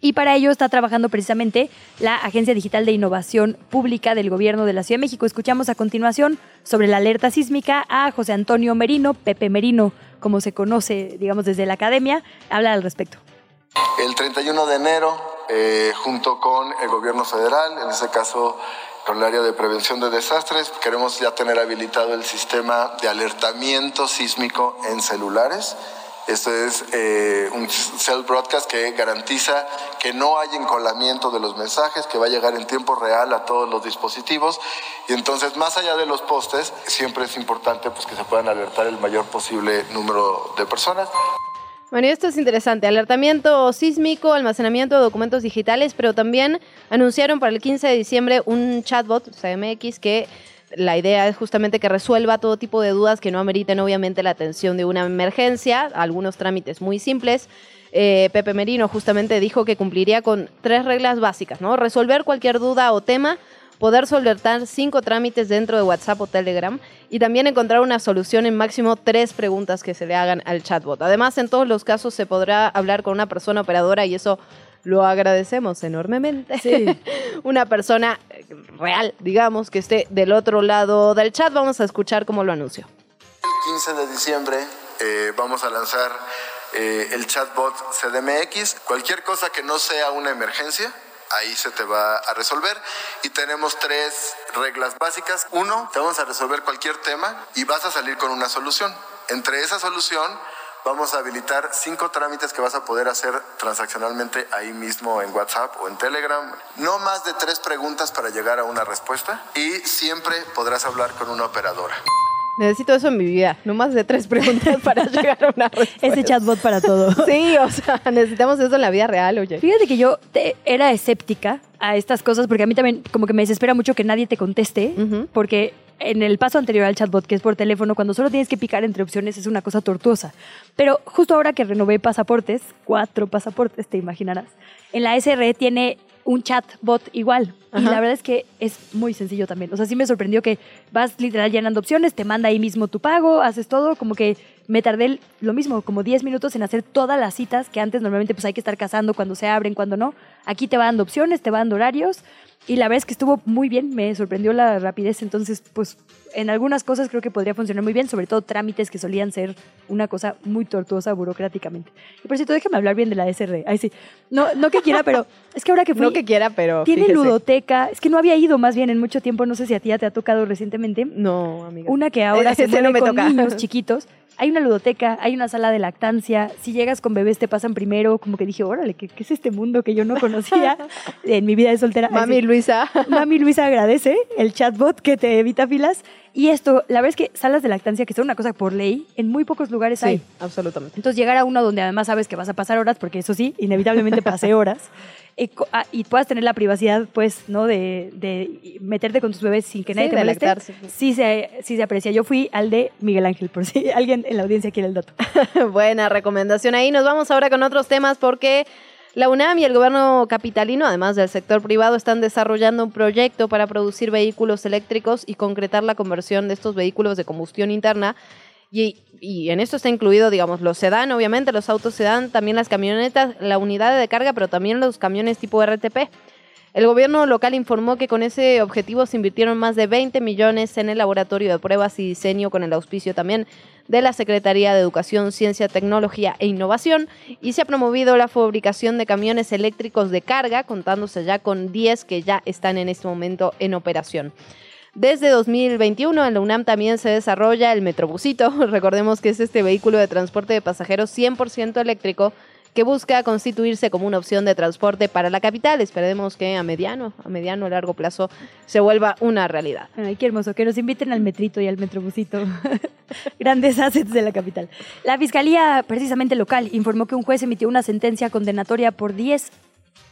Y para ello está trabajando precisamente la Agencia Digital de Innovación Pública del Gobierno de la Ciudad de México. Escuchamos a continuación sobre la alerta sísmica a José Antonio Merino, Pepe Merino, como se conoce, digamos, desde la academia, habla al respecto. El 31 de enero, eh, junto con el gobierno federal, en este caso con el área de prevención de desastres, queremos ya tener habilitado el sistema de alertamiento sísmico en celulares. Esto es eh, un cell broadcast que garantiza que no hay encolamiento de los mensajes, que va a llegar en tiempo real a todos los dispositivos. Y entonces, más allá de los postes, siempre es importante pues, que se puedan alertar el mayor posible número de personas. Bueno, y esto es interesante. Alertamiento sísmico, almacenamiento de documentos digitales, pero también anunciaron para el 15 de diciembre un chatbot, CMX, que la idea es justamente que resuelva todo tipo de dudas que no ameriten obviamente la atención de una emergencia, algunos trámites muy simples. Eh, Pepe Merino justamente dijo que cumpliría con tres reglas básicas, ¿no? Resolver cualquier duda o tema, poder solventar cinco trámites dentro de WhatsApp o Telegram y también encontrar una solución en máximo tres preguntas que se le hagan al chatbot. Además, en todos los casos se podrá hablar con una persona operadora y eso lo agradecemos enormemente. Sí. (laughs) una persona real, digamos, que esté del otro lado del chat. Vamos a escuchar cómo lo anunció. El 15 de diciembre eh, vamos a lanzar eh, el chatbot CDMX. Cualquier cosa que no sea una emergencia, ahí se te va a resolver. Y tenemos tres reglas básicas. Uno, te vamos a resolver cualquier tema y vas a salir con una solución. Entre esa solución vamos a habilitar cinco trámites que vas a poder hacer transaccionalmente ahí mismo en WhatsApp o en Telegram. No más de tres preguntas para llegar a una respuesta y siempre podrás hablar con una operadora. Necesito eso en mi vida, no más de tres preguntas para (laughs) llegar a una respuesta. Ese chatbot para todo. (laughs) Sí, o sea, necesitamos eso en la vida real, oye. Fíjate que yo te- era escéptica a estas cosas porque a mí también como que me desespera mucho que nadie te conteste, porque en el paso anterior al chatbot, que es por teléfono, cuando solo tienes que picar entre opciones es una cosa tortuosa. Pero justo ahora que renové pasaportes, cuatro pasaportes, te imaginarás, en la SRE tiene un chatbot igual. Y la verdad es que es muy sencillo también. O sea, sí me sorprendió que vas literal llenando opciones, te manda ahí mismo tu pago, haces todo, como que me tardé lo mismo, como 10 minutos en hacer todas las citas que antes normalmente pues hay que estar cazando cuando se abren, cuando no. Aquí te va dando opciones, te va dando horarios y la verdad es que estuvo muy bien, me sorprendió la rapidez, entonces pues en algunas cosas creo que podría funcionar muy bien, sobre todo trámites que solían ser una cosa muy tortuosa burocráticamente. Y por cierto, déjame hablar bien de la SR. Ay, sí. No, no que quiera, pero es que ahora que (laughs) fui... No que quiera, pero Tiene fíjese. ludoteca. Es que no había ido más bien en mucho tiempo. No sé si a ti ya te ha tocado recientemente. No, amiga. Una que ahora (laughs) se mueve no me con toca. niños chiquitos. (laughs) Hay una ludoteca, hay una sala de lactancia. Si llegas con bebés te pasan primero. Como que dije, órale, ¿qué, qué es este mundo que yo no conocía (laughs) en mi vida de soltera? Mami Así. Luisa. Mami Luisa agradece el chatbot que te evita filas. Y esto, la verdad es que salas de lactancia, que son una cosa por ley, en muy pocos lugares hay. Sí, absolutamente. Entonces llegar a uno donde además sabes que vas a pasar horas, porque eso sí, inevitablemente pasé horas, (laughs) y, ah, y puedas tener la privacidad, pues, ¿no? De, de meterte con tus bebés sin que Sí, nadie te moleste. lactarse. Sí se, sí se aprecia. Yo fui al de Miguel Ángel, por si (laughs) alguien en la audiencia quiere el dato. (laughs) Buena recomendación ahí. Nos vamos ahora con otros temas porque la UNAM y el gobierno capitalino, además del sector privado, están desarrollando un proyecto para producir vehículos eléctricos y concretar la conversión de estos vehículos de combustión interna. Y, en esto está incluido, digamos, los sedán, obviamente, los autos sedán, también las camionetas, la unidad de carga, pero también los camiones tipo RTP. El gobierno local informó que con ese objetivo se invirtieron más de 20 millones en el laboratorio de pruebas y diseño con el auspicio también de la Secretaría de Educación, Ciencia, Tecnología e Innovación y se ha promovido la fabricación de camiones eléctricos de carga, contándose ya con 10 que ya están en este momento en operación. Desde 2021 en la UNAM también se desarrolla el Metrobusito, (laughs) recordemos que es este vehículo de transporte de pasajeros 100% eléctrico que busca constituirse como una opción de transporte para la capital. Esperemos que a mediano, a mediano o largo plazo se vuelva una realidad. Ay, qué hermoso, que nos inviten al metrito y al metrobusito. (laughs) Grandes assets de la capital. La Fiscalía, precisamente local, informó que un juez emitió una sentencia condenatoria por 10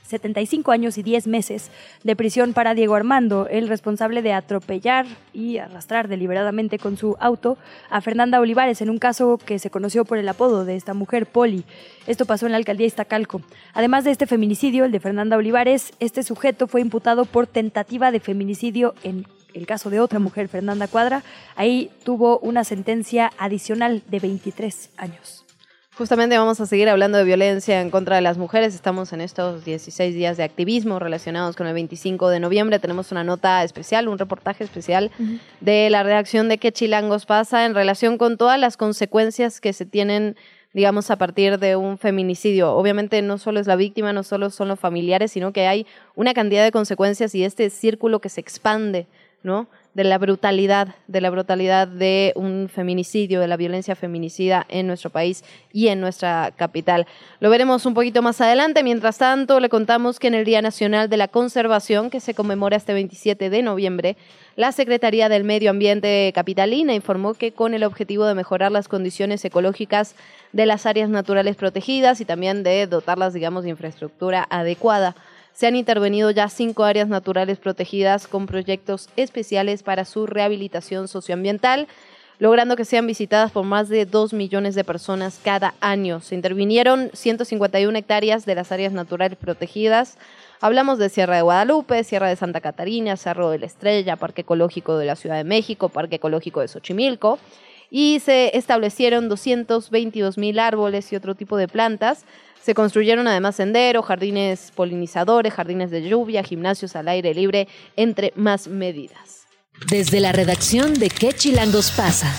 75 años y 10 meses de prisión para Diego Armando, el responsable de atropellar y arrastrar deliberadamente con su auto a Fernanda Olivares en un caso que se conoció por el apodo de esta mujer, Poli. Esto pasó en la alcaldía Iztacalco. Además de este feminicidio, el de Fernanda Olivares, este sujeto fue imputado por tentativa de feminicidio en el caso de otra mujer, Fernanda Cuadra. Ahí tuvo una sentencia adicional de 23 años. Justamente vamos a seguir hablando de violencia en contra de las mujeres. Estamos en estos 16 días de activismo relacionados con el 25 de noviembre. Tenemos una nota especial, un reportaje especial de la redacción de qué chilangos pasa en relación con todas las consecuencias que se tienen digamos, a partir de un feminicidio. Obviamente no solo es la víctima, no solo son los familiares, sino que hay una cantidad de consecuencias y este círculo que se expande, ¿no? De la brutalidad, de la brutalidad de un feminicidio, de la violencia feminicida en nuestro país y en nuestra capital. Lo veremos un poquito más adelante. Mientras tanto, le contamos que en el Día Nacional de la Conservación, que se conmemora este 27 de noviembre, la Secretaría del Medio Ambiente Capitalina informó que con el objetivo de mejorar las condiciones ecológicas de las áreas naturales protegidas y también de dotarlas, digamos, de infraestructura adecuada se han intervenido ya cinco áreas naturales protegidas con proyectos especiales para su rehabilitación socioambiental, logrando que sean visitadas por más de dos millones de personas cada año. Se intervinieron 151 hectáreas de las áreas naturales protegidas. Hablamos de Sierra de Guadalupe, Sierra de Santa Catarina, Cerro de la Estrella, Parque Ecológico de la Ciudad de México, Parque Ecológico de Xochimilco y se establecieron 222 mil árboles y otro tipo de plantas se construyeron además senderos, jardines polinizadores, jardines de lluvia, gimnasios al aire libre, entre más medidas. Desde la redacción de ¿Qué Chilangos pasa?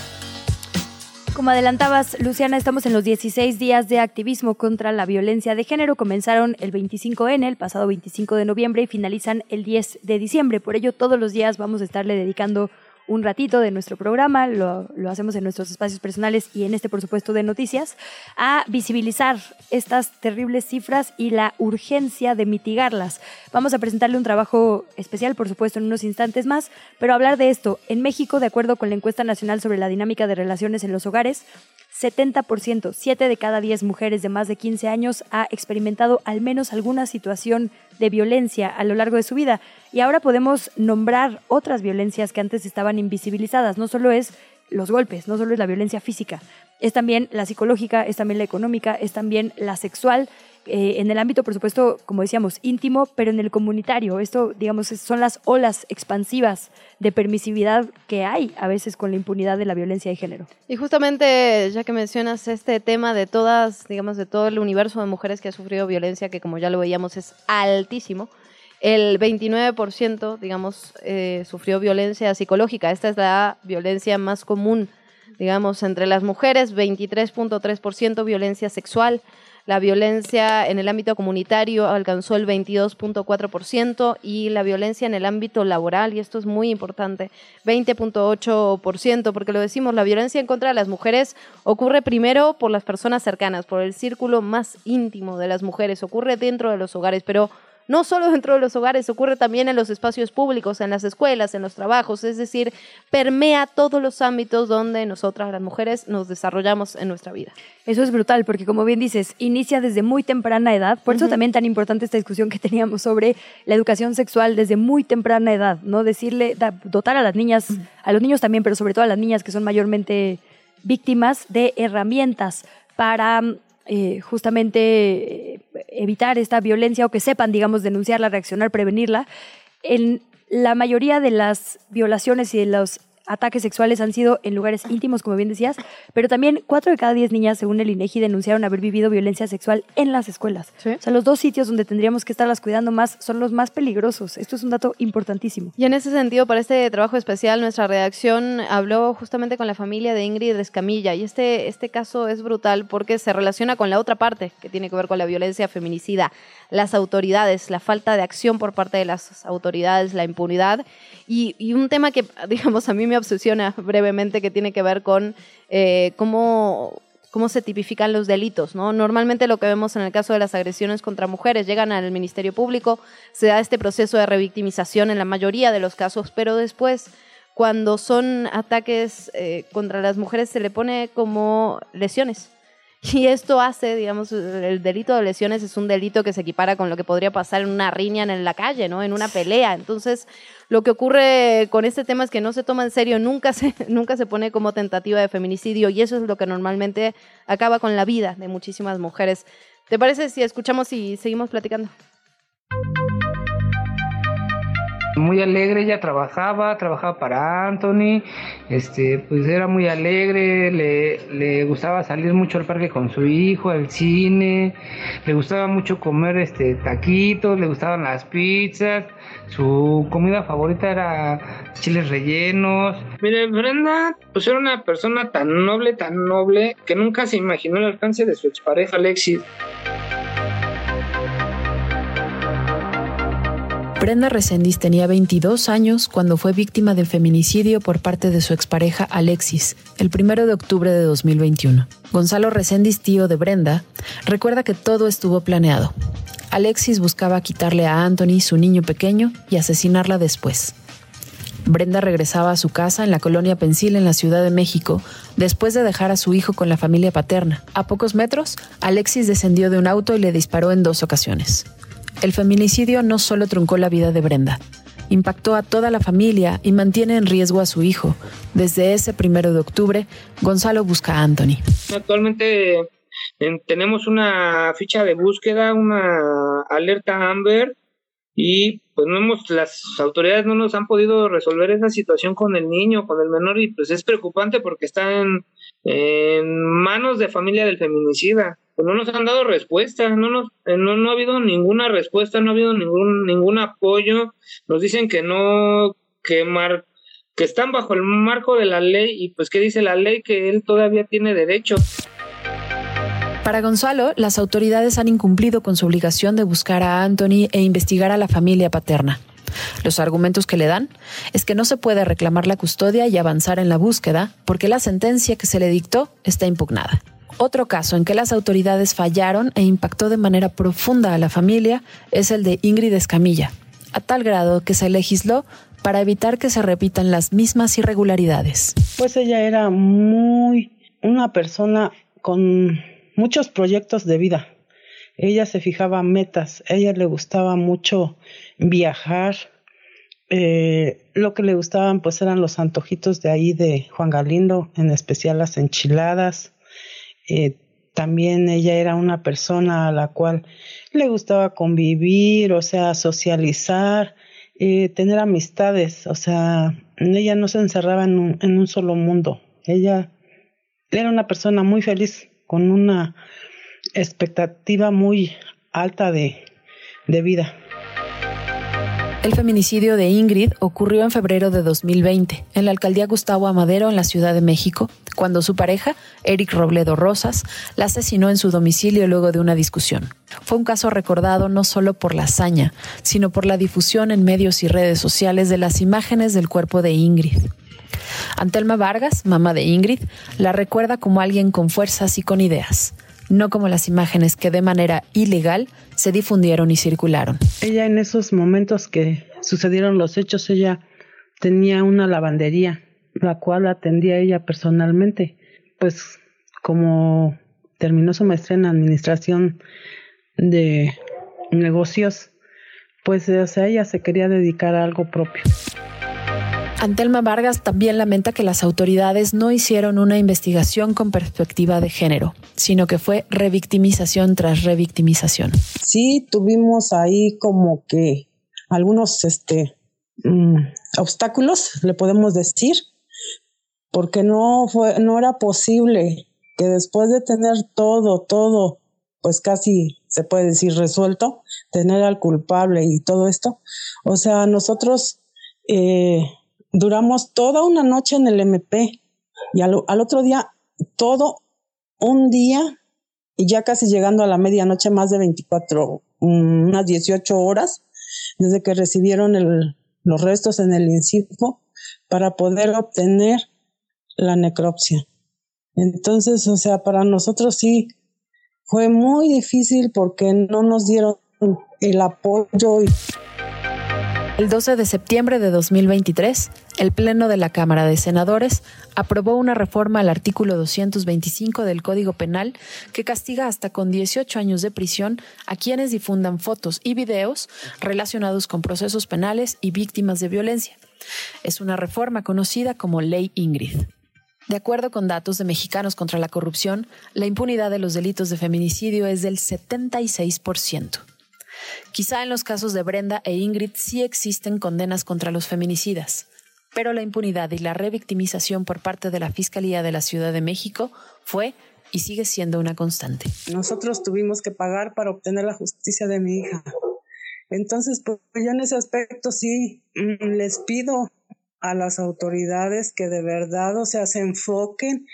Como adelantabas, Luciana, estamos en los 16 días de activismo contra la violencia de género. Comenzaron el 25N, el pasado 25 de noviembre, y finalizan el 10 de diciembre. Por ello, todos los días vamos a estarle dedicando un ratito de nuestro programa, lo, hacemos en nuestros espacios personales y en este, por supuesto, de noticias, a visibilizar estas terribles cifras y la urgencia de mitigarlas. Vamos a presentarle un trabajo especial, por supuesto, en unos instantes más, pero hablar de esto. En México, de acuerdo con la encuesta nacional sobre la dinámica de relaciones en los hogares, 70%, 7 de cada 10 mujeres de más de 15 años ha experimentado al menos alguna situación de violencia a lo largo de su vida. Y ahora podemos nombrar otras violencias que antes estaban invisibilizadas. No solo es los golpes, no solo es la violencia física, es también la psicológica, es también la económica, es también la sexual eh, en el ámbito, por supuesto, como decíamos, íntimo, pero en el comunitario. Esto, digamos, son las olas expansivas de permisividad que hay a veces con la impunidad de la violencia de género. Y justamente, ya que mencionas este tema de todas, digamos, de todo el universo de mujeres que ha sufrido violencia, que como ya lo veíamos es altísimo, el 29%, digamos, eh, sufrió violencia psicológica. Esta es la violencia más común, digamos, entre las mujeres, 23.3% violencia sexual, la violencia en el ámbito comunitario alcanzó el 22.4% y la violencia en el ámbito laboral, y esto es muy importante, 20.8%, porque lo decimos, la violencia en contra de las mujeres ocurre primero por las personas cercanas, por el círculo más íntimo de las mujeres, ocurre dentro de los hogares, pero no solo dentro de los hogares, ocurre también en los espacios públicos, en las escuelas, en los trabajos, es decir, permea todos los ámbitos donde nosotras las mujeres nos desarrollamos en nuestra vida. Eso es brutal, porque como bien dices, inicia desde muy temprana edad, por eso también tan importante esta discusión que teníamos sobre la educación sexual desde muy temprana edad, ¿no? Decirle, dotar a las niñas, a los niños también, pero sobre todo a las niñas que son mayormente víctimas de herramientas para eh, justamente eh, evitar esta violencia o que sepan, digamos, denunciarla, reaccionar, prevenirla. En la mayoría de las violaciones y de los ataques sexuales han sido en lugares íntimos, como bien decías, pero también cuatro de cada diez niñas, según el INEGI, denunciaron haber vivido violencia sexual en las escuelas. O sea, los dos sitios donde tendríamos que estarlas cuidando más son los más peligrosos. Esto es un dato importantísimo. Y en ese sentido, para este trabajo especial, nuestra redacción habló justamente con la familia de Ingrid Escamilla y este, este caso es brutal porque se relaciona con la otra parte que tiene que ver con la violencia feminicida, las autoridades, la falta de acción por parte de las autoridades, la impunidad y, y un tema que, (laughs) digamos, a mí me obsesiona brevemente que tiene que ver con eh, cómo cómo se tipifican los delitos, ¿no? Normalmente lo que vemos en el caso de las agresiones contra mujeres, llegan al Ministerio Público, se da este proceso de revictimización en la mayoría de los casos, pero después, cuando son ataques eh, contra las mujeres, se le pone como lesiones. (laughs) Y esto hace, digamos, el delito de lesiones es un delito que se equipara con lo que podría pasar en una riña en la calle, ¿no? En una pelea. Entonces, lo que ocurre con este tema es que no se toma en serio, nunca se, (laughs) nunca se pone como tentativa de feminicidio y eso es lo que normalmente acaba con la vida de muchísimas mujeres. ¿Te parece si escuchamos y seguimos platicando? Muy alegre, ella trabajaba, trabajaba para Anthony, este, pues era muy alegre, le, le gustaba salir mucho al parque con su hijo, al cine, le gustaba mucho comer este taquitos, le gustaban las pizzas, su comida favorita era chiles rellenos. Mire, Brenda, pues era una persona tan noble, tan noble, que nunca se imaginó el alcance de su expareja Alexis. Brenda Resendiz tenía 22 años cuando fue víctima de feminicidio por parte de su expareja Alexis, el 1 de octubre de 2021. Gonzalo Resendiz, tío de Brenda, recuerda que todo estuvo planeado. Alexis buscaba quitarle a Anthony su niño pequeño y asesinarla después. Brenda regresaba a su casa en la colonia Pensil en la Ciudad de México después de dejar a su hijo con la familia paterna. A pocos metros, Alexis descendió de un auto y le disparó en dos ocasiones. El feminicidio no solo truncó la vida de Brenda, impactó a toda la familia y mantiene en riesgo a su hijo. Desde ese primero de octubre, Gonzalo busca a Anthony. Actualmente tenemos una ficha de búsqueda, una alerta Amber y pues no hemos, las autoridades no nos han podido resolver esa situación con el niño, con el menor y pues es preocupante porque está en, en manos de familia del feminicida pues no nos han dado respuesta, no, nos, eh, no, no ha habido ninguna respuesta, no ha habido ningún, ningún apoyo, nos dicen que no, que, que están bajo el marco de la ley y pues que dice la ley que él todavía tiene derecho. Para Gonzalo, las autoridades han incumplido con su obligación de buscar a Anthony e investigar a la familia paterna. Los argumentos que le dan es que no se puede reclamar la custodia y avanzar en la búsqueda porque la sentencia que se le dictó está impugnada. Otro caso en que las autoridades fallaron e impactó de manera profunda a la familia es el de Ingrid Escamilla, a tal grado que se legisló para evitar que se repitan las mismas irregularidades. Pues ella era muy una persona con muchos proyectos de vida. Ella se fijaba metas, a ella le gustaba mucho viajar. Eh, lo que le gustaban pues eran los antojitos de ahí de Juan Galindo, en especial las enchiladas. Eh, también ella era una persona a la cual le gustaba convivir, o sea, socializar, eh, tener amistades, o sea, ella no se encerraba en un, en un solo mundo. Ella era una persona muy feliz, con una expectativa muy alta de, de vida. El feminicidio de Ingrid ocurrió en febrero de 2020 en la alcaldía Gustavo Amadero en la Ciudad de México, cuando su pareja, Eric Robledo Rosas, la asesinó en su domicilio luego de una discusión. Fue un caso recordado no solo por la hazaña, sino por la difusión en medios y redes sociales de las imágenes del cuerpo de Ingrid. Antelma Vargas, mamá de Ingrid, la recuerda como alguien con fuerzas y con ideas no como las imágenes que de manera ilegal se difundieron y circularon. Ella en esos momentos que sucedieron los hechos, ella tenía una lavandería, la cual atendía ella personalmente. Pues como terminó su maestría en administración de negocios, pues o sea, ella se quería dedicar a algo propio. Antelma Vargas también lamenta que las autoridades no hicieron una investigación con perspectiva de género, sino que fue revictimización tras revictimización. Sí, tuvimos ahí como que algunos este, mm, obstáculos, le podemos decir, porque no, fue, no era posible que después de tener todo, todo, pues casi se puede decir resuelto, tener al culpable y todo esto, o sea, nosotros... Eh, duramos toda una noche en el MP y al, otro día, todo un día y ya casi llegando a la medianoche, más de 24, mm, unas 18 horas, desde que recibieron el, los restos en el INCIFO para poder obtener la necropsia. Entonces, o sea, para nosotros sí fue muy difícil porque no nos dieron el apoyo. Y el 12 de septiembre de 2023, el Pleno de la Cámara de Senadores aprobó una reforma al artículo 225 del Código Penal que castiga hasta con 18 años de prisión a quienes difundan fotos y videos relacionados con procesos penales y víctimas de violencia. Es una reforma conocida como Ley Ingrid. De acuerdo con datos de Mexicanos contra la Corrupción, la impunidad de los delitos de feminicidio es del 76%. Quizá en los casos de Brenda e Ingrid sí existen condenas contra los feminicidas, pero la impunidad y la revictimización por parte de la Fiscalía de la Ciudad de México fue y sigue siendo una constante. Nosotros tuvimos que pagar para obtener la justicia de mi hija. Entonces, pues yo en ese aspecto sí mm, les pido a las autoridades que de verdad, o sea, se enfoquen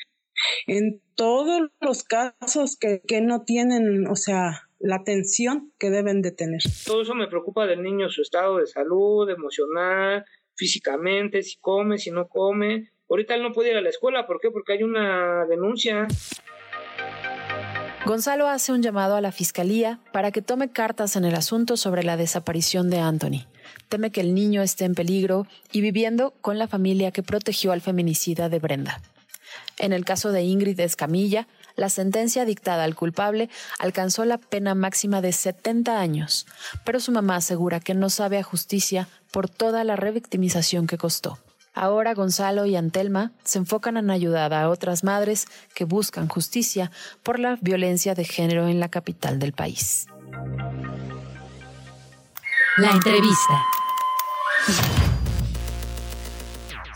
en todos los casos que, que no tienen, o sea, la atención que deben de tener. Todo eso me preocupa del niño, su estado de salud, emocional, físicamente, si come, si no come. Ahorita él no puede ir a la escuela, ¿por qué? Porque hay una denuncia. Gonzalo hace un llamado a la Fiscalía para que tome cartas en el asunto sobre la desaparición de Anthony. Teme que el niño esté en peligro y viviendo con la familia que protegió al feminicida de Brenda. En el caso de Ingrid Escamilla, la sentencia dictada al culpable alcanzó la pena máxima de 70 años, pero su mamá asegura que no sabe a justicia por toda la revictimización que costó. Ahora Gonzalo y Antelma se enfocan en ayudar a otras madres que buscan justicia por la violencia de género en la capital del país. La entrevista.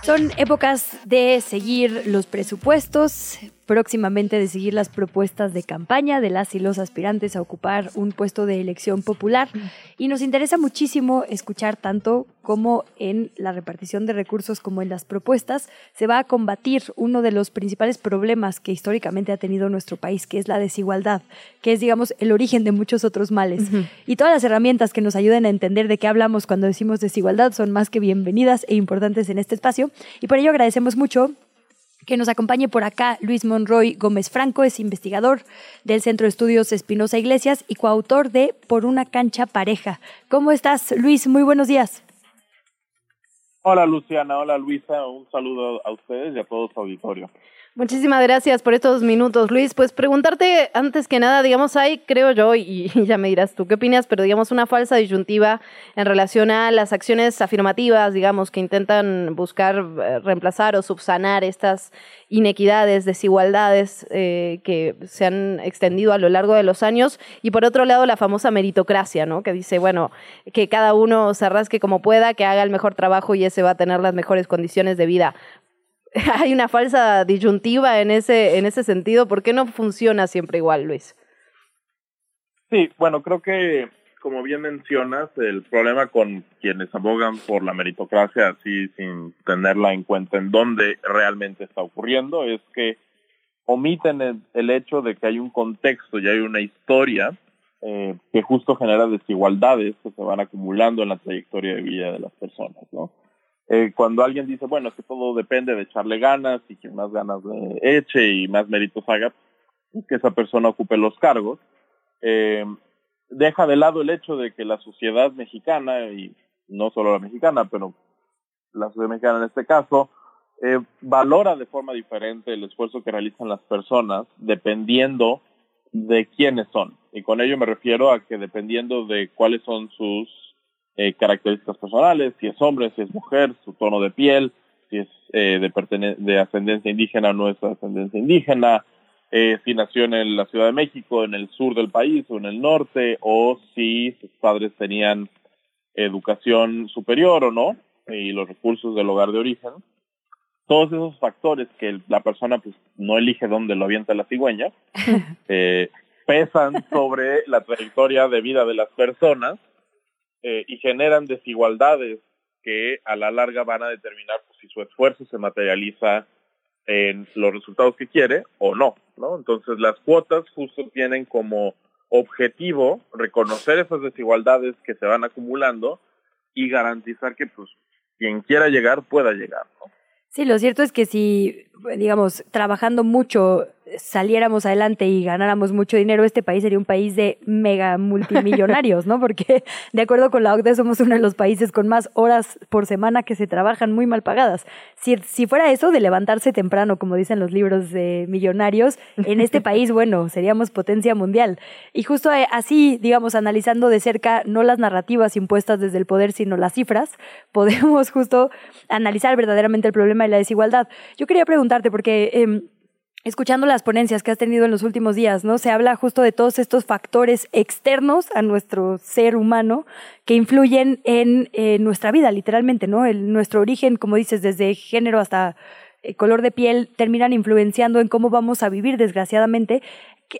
Son épocas de seguir los presupuestos, próximamente de seguir las propuestas de campaña de las y los aspirantes a ocupar un puesto de elección popular. Y nos interesa muchísimo escuchar tanto como en la repartición de recursos como en las propuestas se va a combatir uno de los principales problemas que históricamente ha tenido nuestro país, que es la desigualdad, que es, digamos, el origen de muchos otros males. Y todas las herramientas que nos ayuden a entender de qué hablamos cuando decimos desigualdad son más que bienvenidas e importantes en este espacio. Y por ello agradecemos mucho que nos acompañe por acá Luis Monroy Gómez Franco, es investigador del Centro de Estudios Espinosa Iglesias y coautor de Por una cancha pareja. ¿Cómo estás, Luis? Muy buenos días. Hola, Luciana. Hola, Luisa. Un saludo a ustedes y a todo su auditorio. Muchísimas gracias por estos minutos, Luis. Pues preguntarte antes que nada, digamos, hay, creo yo, (laughs) y, ya me dirás tú qué opinas, pero digamos una falsa disyuntiva en relación a las acciones afirmativas, digamos, que intentan buscar eh, reemplazar o subsanar estas inequidades, desigualdades eh, que se han extendido a lo largo de los años, y por otro lado la famosa meritocracia, ¿no? Que dice, bueno, que cada uno se rasque como pueda, que haga el mejor trabajo y ese va a tener las mejores condiciones de vida. (laughs) hay una falsa disyuntiva en ese, en ese sentido. ¿Por qué no funciona siempre igual, Luis? Sí, bueno, creo que, como bien mencionas, el problema con quienes abogan por la meritocracia, así sin tenerla en cuenta en dónde realmente está ocurriendo, es que omiten el, hecho de que hay un contexto y hay una historia eh, que justo genera desigualdades que se van acumulando en la trayectoria de vida de las personas, ¿no? Eh, cuando alguien dice, bueno, es que todo depende de echarle ganas y quien más ganas eche y más méritos haga, que esa persona ocupe los cargos, eh, deja de lado el hecho de que la sociedad mexicana, y no solo la mexicana, pero la sociedad mexicana en este caso, eh, valora de forma diferente el esfuerzo que realizan las personas dependiendo de quiénes son. Y con ello me refiero a que dependiendo de cuáles son sus eh, características personales, si es hombre, si es mujer, su tono de piel, si es eh, de, de ascendencia indígena o no es de ascendencia indígena, eh, si nació en la Ciudad de México, en el sur del país o en el norte, o si sus padres tenían educación superior o no, y los recursos del hogar de origen. Todos esos factores que la persona pues no elige dónde lo avienta la cigüeña, (laughs) pesan sobre la trayectoria de vida de las personas eh, y generan desigualdades que a la larga van a determinar pues, si su esfuerzo se materializa en los resultados que quiere o no, ¿no? Entonces las cuotas justo tienen como objetivo reconocer esas desigualdades que se van acumulando y garantizar que pues quien quiera llegar pueda llegar, ¿no? Sí, lo cierto es que si, digamos, trabajando mucho saliéramos adelante y ganáramos mucho dinero, este país sería un país de mega multimillonarios, ¿no? Porque de acuerdo con la OCDE somos uno de los países con más horas por semana que se trabajan muy mal pagadas. Si, si fuera eso de levantarse temprano, como dicen los libros de millonarios, en este (laughs) país, bueno, seríamos potencia mundial. Y justo eh, así, digamos, analizando de cerca no las narrativas impuestas desde el poder, sino las cifras, (laughs) podemos justo analizar verdaderamente el problema de la desigualdad. Yo quería preguntarte, porque... Eh, escuchando las ponencias que has tenido en los últimos días, ¿no? Se habla justo de todos estos factores externos a nuestro ser humano que influyen en eh, nuestra vida, literalmente, ¿no? El, nuestro origen, como dices, desde género hasta eh, color de piel, terminan influenciando en cómo vamos a vivir, desgraciadamente.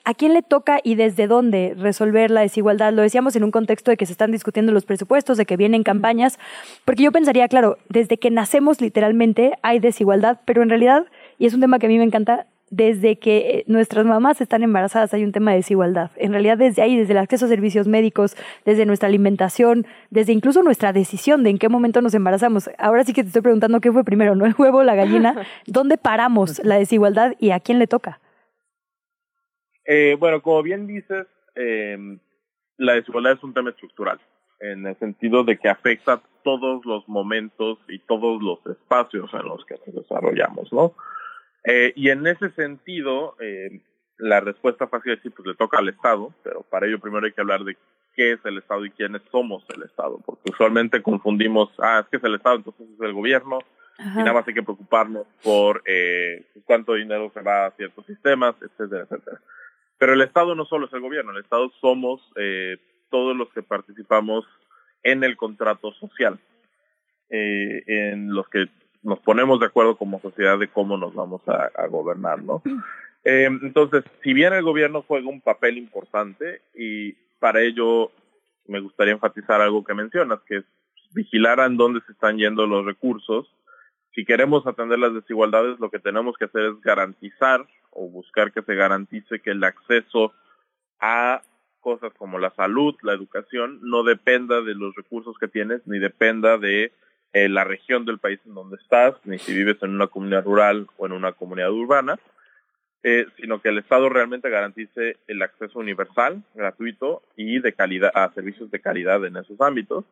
¿A quién le toca y desde dónde resolver la desigualdad? Lo decíamos en un contexto de que se están discutiendo los presupuestos, de que vienen campañas, porque yo pensaría, claro, desde que nacemos literalmente hay desigualdad, pero en realidad, y es un tema que a mí me encanta, desde que eh, nuestras mamás están embarazadas hay un tema de desigualdad. En realidad desde ahí, desde el acceso a servicios médicos, desde nuestra alimentación, desde incluso nuestra decisión de en qué momento nos embarazamos. Ahora sí que te estoy preguntando qué fue primero, ¿no? El huevo o la gallina. (laughs) ¿Dónde paramos la desigualdad y a quién le toca? Eh, bueno, como bien dices, eh, la desigualdad es un tema estructural, en el sentido de que afecta todos los momentos y todos los espacios en los que nos desarrollamos, ¿no? Eh, y en ese sentido, eh, la respuesta fácil decir, pues le toca al Estado, pero para ello primero hay que hablar de qué es el Estado y quiénes somos el Estado, porque usualmente confundimos, ah, es que es el Estado, entonces es el gobierno, y nada más hay que preocuparnos por eh, cuánto dinero se va a ciertos sistemas, etcétera, etcétera. Pero el Estado no solo es el gobierno, el Estado somos eh, todos los que participamos en el contrato social, eh, en los que nos ponemos de acuerdo como sociedad de cómo nos vamos a, gobernar, ¿no? (clears throat) Eh, entonces, si bien el gobierno juega un papel importante y para ello me gustaría enfatizar algo que mencionas, que es vigilar en dónde se están yendo los recursos. Si queremos atender las desigualdades, lo que tenemos que hacer es garantizar o buscar que se garantice que el acceso a cosas como la salud, la educación, no dependa de los recursos que tienes, ni dependa de eh, la región del país en donde estás, ni si vives en una comunidad rural o en una comunidad urbana, eh, sino que el Estado realmente garantice el acceso universal, gratuito y de calidad a servicios de calidad en esos ámbitos.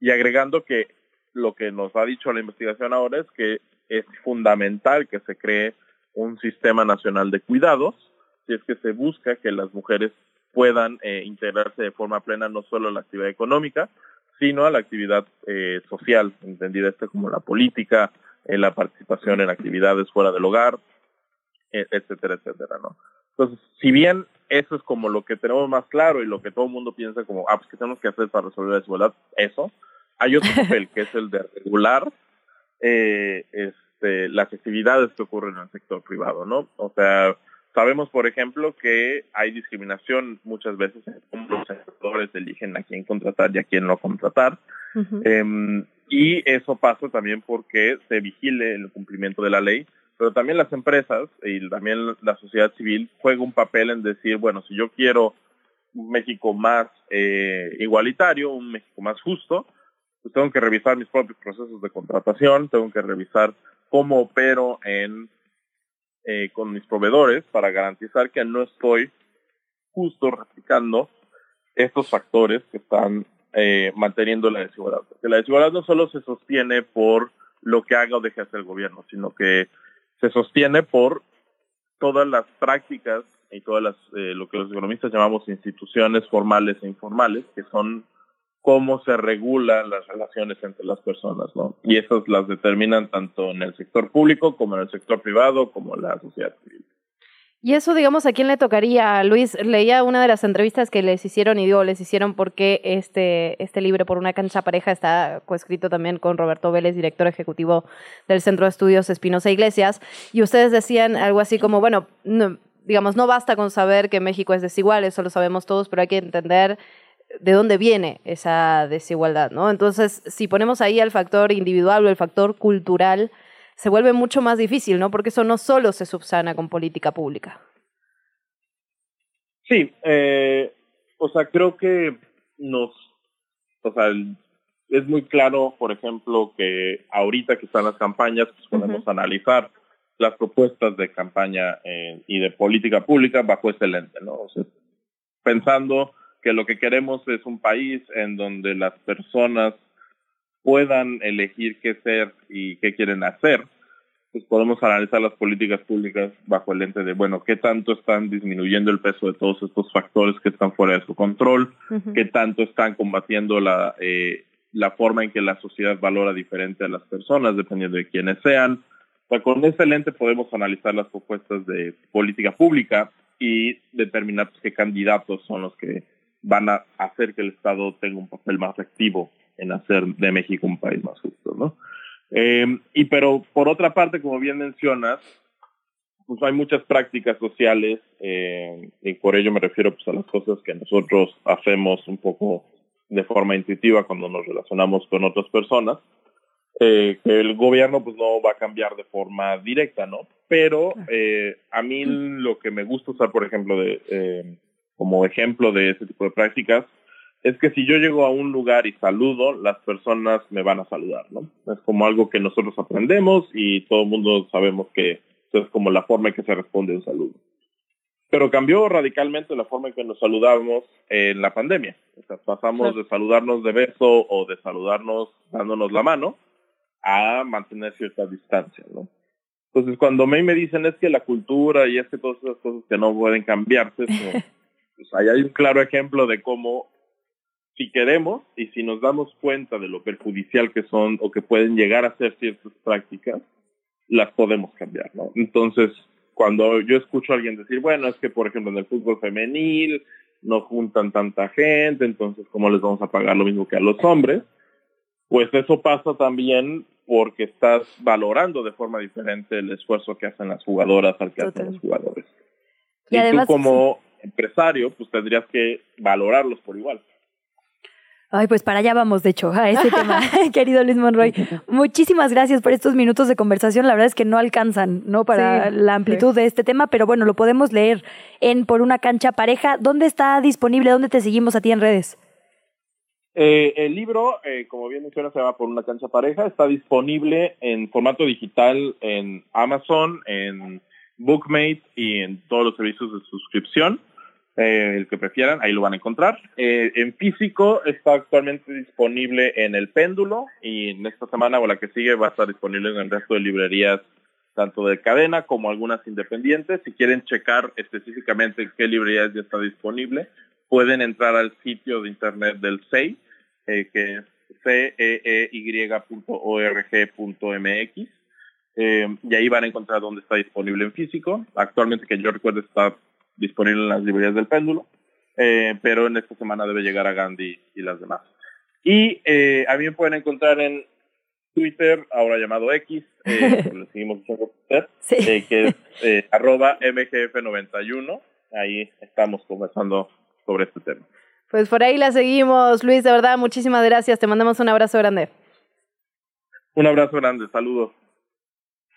Y agregando que lo que nos ha dicho la investigación ahora es que es fundamental que se cree un sistema nacional de cuidados, si es que se busca que las mujeres puedan eh, integrarse de forma plena no solo en la actividad económica, sino a la actividad eh, social, entendida esta como la política, eh, la participación en actividades fuera del hogar, e, etcétera, etcétera, ¿no? Entonces, si bien eso es como lo que tenemos más claro y lo que todo el mundo piensa como, ah, pues que tenemos que hacer para resolver la desigualdad, eso, hay otro (laughs) papel que es el de regular eh, este, las actividades que ocurren en el sector privado, ¿no? O sea, Sabemos, por ejemplo, que hay discriminación muchas veces en cómo los sectores eligen a quién contratar y a quién no contratar. Em, y eso pasa también porque se vigile el cumplimiento de la ley, pero también las empresas y también la sociedad civil juega un papel en decir, bueno, si yo quiero un México más eh, igualitario, un México más justo, pues tengo que revisar mis propios procesos de contratación, tengo que revisar cómo opero en eh, con mis proveedores para garantizar que no estoy justo replicando estos factores que están eh, manteniendo la desigualdad. Porque la desigualdad no solo se sostiene por lo que haga o deje hacer el gobierno, sino que se sostiene por todas las prácticas y todas las eh, lo que los economistas llamamos instituciones formales e informales, que son cómo se regulan las relaciones entre las personas, ¿no? Y esas las determinan tanto en el sector público como en el sector privado, como en la sociedad civil. Y eso, digamos, ¿a quién le tocaría? Luis, leía una de las entrevistas que les hicieron y digo, les hicieron porque este, este libro, Por una cancha pareja, está coescrito también con Roberto Vélez, director ejecutivo del Centro de Estudios Espinosa Iglesias, y ustedes decían algo así como, bueno, digamos, no basta con saber que México es desigual, eso lo sabemos todos, pero hay que entender de dónde viene esa desigualdad, ¿no? Entonces, si ponemos ahí el factor individual o el factor cultural, se vuelve mucho más difícil, ¿no? Porque eso no solo se subsana con política pública. Sí, eh, o sea, creo que nos, o sea, es muy claro, por ejemplo, que ahorita que están las campañas, pues podemos analizar las propuestas de campaña eh, y de política pública bajo ese lente, ¿no? O sea, pensando que lo que queremos es un país en donde las personas puedan elegir qué ser y qué quieren hacer, pues podemos analizar las políticas públicas bajo el lente de, bueno, qué tanto están disminuyendo el peso de todos estos factores que están fuera de su control, qué tanto están combatiendo la, eh, la forma en que la sociedad valora diferente a las personas, dependiendo de quiénes sean, sea, con ese lente podemos analizar las propuestas de política pública y determinar pues, qué candidatos son los que van a hacer que el Estado tenga un papel más activo en hacer de México un país más justo, ¿no? Eh, y pero por otra parte, como bien mencionas, pues hay muchas prácticas sociales eh, y por ello me refiero pues a las cosas que nosotros hacemos un poco de forma intuitiva cuando nos relacionamos con otras personas eh, que el gobierno pues no va a cambiar de forma directa no pero eh, a mí lo que me gusta usar por ejemplo de como ejemplo de ese tipo de prácticas es que si yo llego a un lugar y saludo, las personas me van a saludar, ¿no? Es como algo que nosotros aprendemos y todo el mundo sabemos que es como la forma en que se responde un saludo. Pero cambió radicalmente la forma en que nos saludamos en la pandemia. O sea, pasamos de saludarnos de beso o de saludarnos dándonos la mano a mantener cierta distancia, ¿no? Entonces, cuando me, me dicen es que la cultura y es que todas esas cosas que no pueden cambiarse, (laughs) pues ahí hay un claro ejemplo de cómo si queremos y si nos damos cuenta de lo perjudicial que son o que pueden llegar a ser ciertas prácticas, las podemos cambiar, ¿no? Entonces, cuando yo escucho a alguien decir, bueno, es que por ejemplo en el fútbol femenil no juntan tanta gente, entonces ¿cómo les vamos a pagar lo mismo que a los hombres? Pues eso pasa también porque estás valorando de forma diferente el esfuerzo que hacen las jugadoras al que hacen los jugadores. Y, tú como empresario, pues tendrías que valorarlos por igual. Ay, pues para allá vamos, de hecho, a este (laughs) tema, (laughs) querido Luis Monroy. Muchísimas gracias por estos minutos de conversación. La verdad es que no alcanzan, ¿no? Para la amplitud de este tema, pero bueno, lo podemos leer en Por una cancha pareja. ¿Dónde está disponible? ¿Dónde te seguimos a ti en redes? Eh, el libro, eh, como bien menciona, se llama Por una cancha pareja. Está disponible en formato digital en Amazon, en Bookmate y en todos los servicios de suscripción. Eh, el que prefieran, ahí lo van a encontrar. Eh, en físico está actualmente disponible en el péndulo y en esta semana o la que sigue va a estar disponible en el resto de librerías, tanto de cadena como algunas independientes. Si quieren checar específicamente en qué librerías ya está disponible, pueden entrar al sitio de internet del CEI, eh, que es ceey.org.mx. y ahí van a encontrar dónde está disponible en físico. Actualmente, que yo recuerdo, está disponible en las librerías del péndulo, eh, pero en esta semana debe llegar a Gandhi y las demás. Y eh, a mí me pueden encontrar en Twitter, ahora llamado X, eh, (laughs) lo seguimos usando Twitter, eh, que es eh, (laughs) arroba mgf91. Ahí estamos conversando sobre este tema. Pues por ahí la seguimos, Luis, de verdad, muchísimas gracias. Te mandamos un abrazo grande. Un abrazo grande, saludos.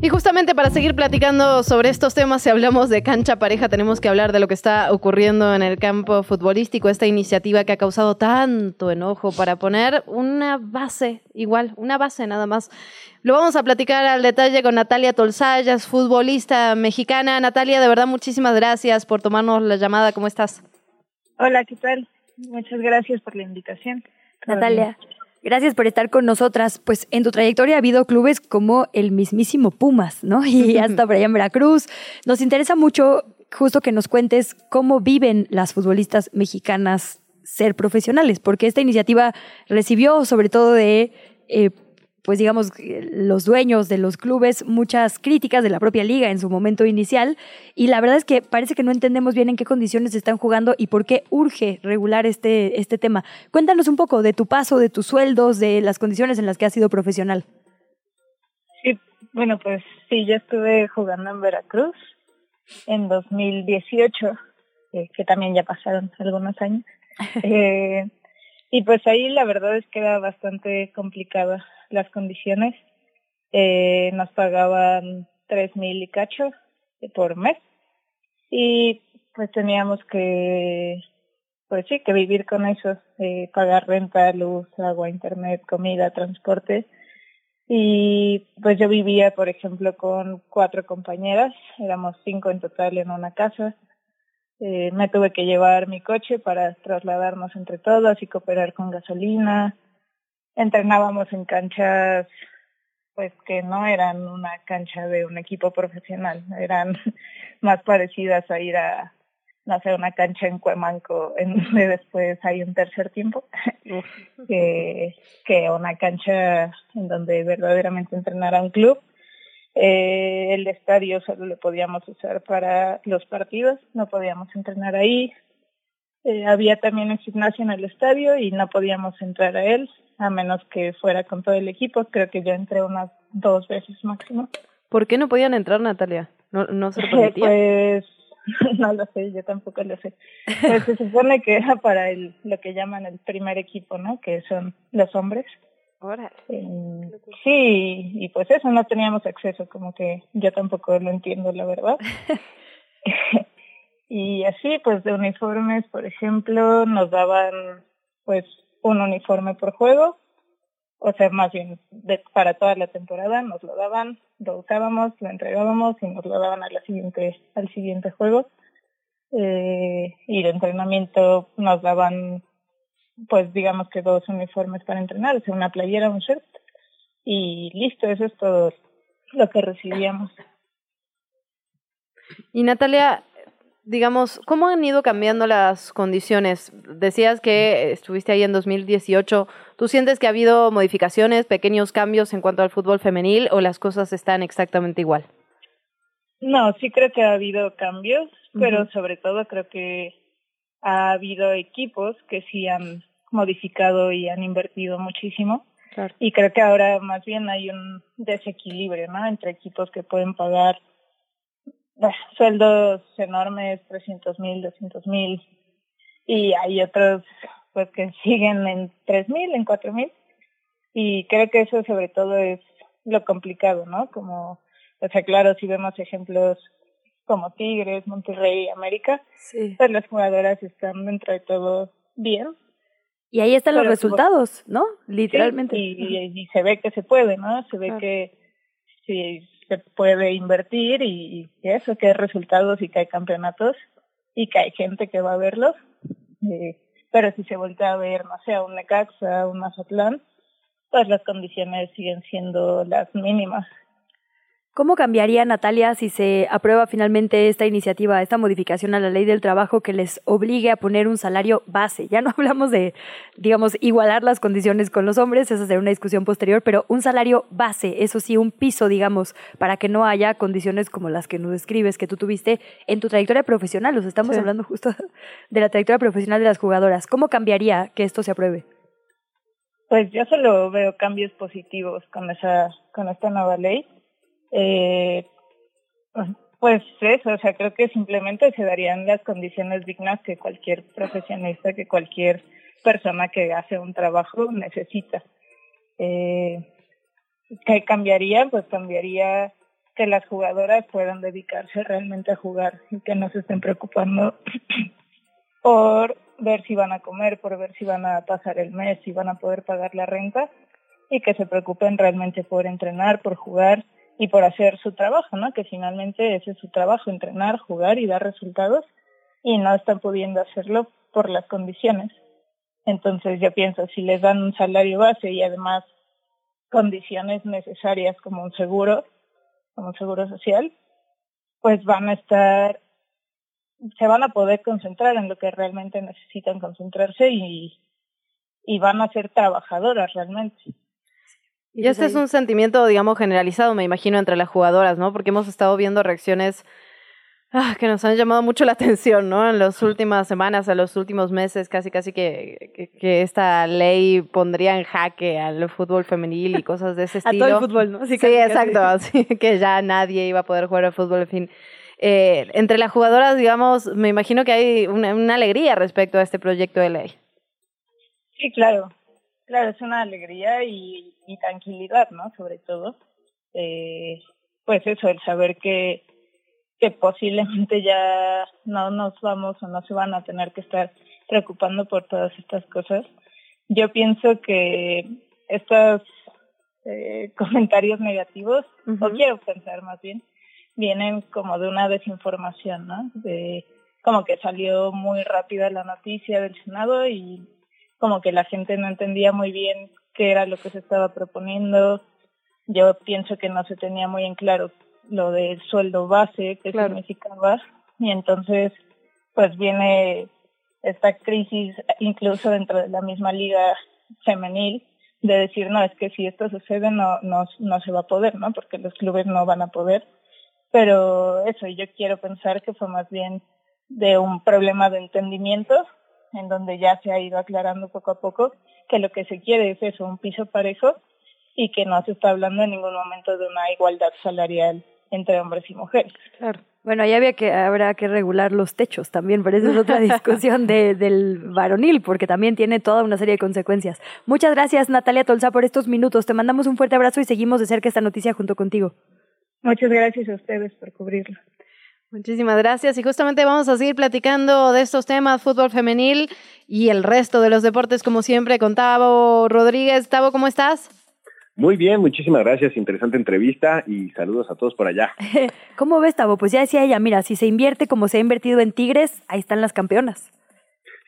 Y justamente para seguir platicando sobre estos temas, si hablamos de cancha pareja, tenemos que hablar de lo que está ocurriendo en el campo futbolístico, esta iniciativa que ha causado tanto enojo para poner una base, igual, una base nada más. Lo vamos a platicar al detalle con Natalia Tolzayas, futbolista mexicana. Natalia, de verdad, muchísimas gracias por tomarnos la llamada. ¿Cómo estás? Hola, ¿qué tal? Muchas gracias por la invitación. Natalia. Gracias por estar con nosotras. Pues en tu trayectoria ha habido clubes como el mismísimo Pumas, ¿no? (laughs) Y (laughs) hasta por allá en Veracruz. Nos interesa mucho justo que nos cuentes cómo viven las futbolistas mexicanas ser profesionales, porque esta iniciativa recibió sobre todo de eh, pues digamos, los dueños de los clubes muchas críticas de la propia liga en su momento inicial y la verdad es que parece que no entendemos bien en qué condiciones están jugando y por qué urge regular este, este tema. Cuéntanos un poco de tu paso, de tus sueldos, de las condiciones en las que has sido profesional. Sí, bueno, pues sí, yo estuve jugando en Veracruz en 2018, eh, que también ya pasaron algunos años. (laughs) eh, y pues ahí la verdad es que era bastante complicada las condiciones. Eh, nos pagaban tres mil y cacho por mes y pues teníamos que, pues sí, que vivir con eso, eh, pagar renta, luz, agua, internet, comida, transporte. Y pues yo vivía, por ejemplo, con cuatro compañeras, éramos cinco en total en una casa. Eh, me tuve que llevar mi coche para trasladarnos entre todos y cooperar con gasolina, entrenábamos en canchas pues que no eran una cancha de un equipo profesional, eran (laughs) más parecidas a ir a, no sé, una cancha en Cuemanco, en (laughs) donde después hay un tercer tiempo, (laughs) que, que una cancha en donde verdaderamente entrenara un club. Eh, el estadio solo lo podíamos usar para los partidos, no podíamos entrenar ahí. Eh, había también un gimnasio en el estadio y no podíamos entrar a él, a menos que fuera con todo el equipo. Creo que yo entré unas dos veces máximo. ¿Por qué no podían entrar, Natalia? ¿No, no se lo (laughs) pues (laughs) no lo sé, yo tampoco lo sé. Pues se supone que era para el lo que llaman el primer equipo, ¿no? Que son los hombres. Eh, sí, y pues eso, no teníamos acceso, como que yo tampoco lo entiendo, la verdad. (laughs) y así, pues de uniformes, por ejemplo, nos daban pues un uniforme por juego, o sea, más bien de, para toda la temporada nos lo daban, lo usábamos, lo entregábamos y nos lo daban a la siguiente, al siguiente juego. Eh, y de entrenamiento nos daban pues digamos que dos uniformes para entrenar, o sea, una playera, un shirt y listo, eso es todo lo que recibíamos. Y Natalia, digamos, ¿cómo han ido cambiando las condiciones? Decías que estuviste ahí en 2018. ¿Tú sientes que ha habido modificaciones, pequeños cambios en cuanto al fútbol femenil o las cosas están exactamente igual? No, sí creo que ha habido cambios, pero sobre todo creo que ha habido equipos que sí han modificado y han invertido muchísimo. Y creo que ahora más bien hay un desequilibrio, ¿no? Entre equipos que pueden pagar sueldos enormes, 300 mil, 200 mil, y hay otros pues que siguen en 3 mil, en 4 mil. Y creo que eso sobre todo es lo complicado, ¿no? Como, o sea, claro, si vemos ejemplos como Tigres, Monterrey, América, pues las jugadoras están dentro de todo bien, y ahí están los resultados, ¿no? Literalmente. y, se ve que se puede, ¿no? Se ve que sí, se puede invertir y, eso, que hay resultados y que hay campeonatos y que hay gente que va a verlos. Eh, pero si se voltea a ver, no sé, a un Necaxa, un Mazatlán, pues las condiciones siguen siendo las mínimas. ¿Cómo cambiaría, Natalia, si se aprueba finalmente esta iniciativa, esta modificación a la ley del trabajo que les obligue a poner un salario base? Ya no (laughs) hablamos de, digamos, igualar las condiciones con los hombres, esa será una discusión posterior, pero un salario base, eso sí, un piso, digamos, para que no haya condiciones como las que nos describes que tú tuviste en tu trayectoria profesional. Los estamos hablando justo (laughs) de la trayectoria profesional de las jugadoras. ¿Cómo cambiaría que esto se apruebe? Pues yo solo veo cambios positivos con esa, con esta nueva ley eh, pues eso, o sea, creo que simplemente se darían las condiciones dignas que cualquier profesionista, que cualquier persona que hace un trabajo necesita. Eh, ¿Qué cambiaría? Pues cambiaría que las jugadoras puedan dedicarse realmente a jugar y que no se estén preocupando (clears throat) por ver si van a comer, por ver si van a pasar el mes, si van a poder pagar la renta y que se preocupen realmente por entrenar, por jugar y por hacer su trabajo, ¿no? Que finalmente ese es su trabajo, entrenar, jugar y dar resultados y no están pudiendo hacerlo por las condiciones. Entonces yo pienso, si les dan un salario base y además condiciones necesarias como un seguro, como un seguro social, pues van a estar, se van a poder concentrar en lo que realmente necesitan concentrarse y, y van a ser trabajadoras realmente. Y este es un sentimiento, digamos, generalizado, me imagino, entre las jugadoras, ¿no? Porque hemos estado viendo reacciones ah, que nos han llamado mucho la (laughs) atención, ¿no? En las últimas semanas, en los últimos meses, casi, casi que, que, esta ley pondría en jaque al fútbol femenil y cosas de ese estilo. (laughs) A todo el fútbol, ¿no? sí, exacto, (laughs) así que ya nadie iba a poder jugar al fútbol, en fin. Eh, entre las jugadoras, digamos, me imagino que hay una, una alegría respecto a este proyecto de ley. Sí, claro. Claro, es una alegría y, tranquilidad, ¿no? Sobre todo. Eh, pues eso, el saber que, que posiblemente ya no nos vamos o no se van a tener que estar preocupando por todas estas cosas. Yo pienso que estos eh, (laughs) comentarios negativos, o quiero pensar más bien, vienen como de una desinformación, ¿no? De como que salió muy rápida la noticia del Senado y como que la gente no entendía muy bien qué era lo que se estaba proponiendo. yo pienso que no se tenía muy en claro lo del sueldo base que significaba. Y entonces pues viene esta crisis incluso dentro de la misma liga femenil de decir no es que si esto sucede no no no se va a poder no porque los clubes no van a poder pero eso yo quiero pensar que fue más bien de un problema de entendimiento en donde ya se ha ido aclarando poco a poco que lo que se quiere es eso un piso parejo y que no se está hablando en ningún momento de una igualdad salarial entre hombres y mujeres. Claro. Bueno, ahí había que, habrá que regular los techos también, pero esa es otra (laughs) discusión de, del varonil, porque también tiene toda una serie de consecuencias. Muchas gracias, Natalia Tolza, por estos minutos. Te mandamos un fuerte abrazo y seguimos de cerca esta noticia junto contigo. Muchas gracias a ustedes por cubrirlo. Muchísimas gracias y justamente vamos a seguir platicando de estos temas, fútbol femenil y el resto de los deportes como siempre con Tavo Rodríguez. Tavo, ¿cómo estás? Muy bien, muchísimas gracias. Interesante entrevista y saludos a todos por allá. (laughs) ¿Cómo ves, Tavo? Pues ya decía ella, mira, si se invierte como se ha invertido en Tigres, ahí están las campeonas.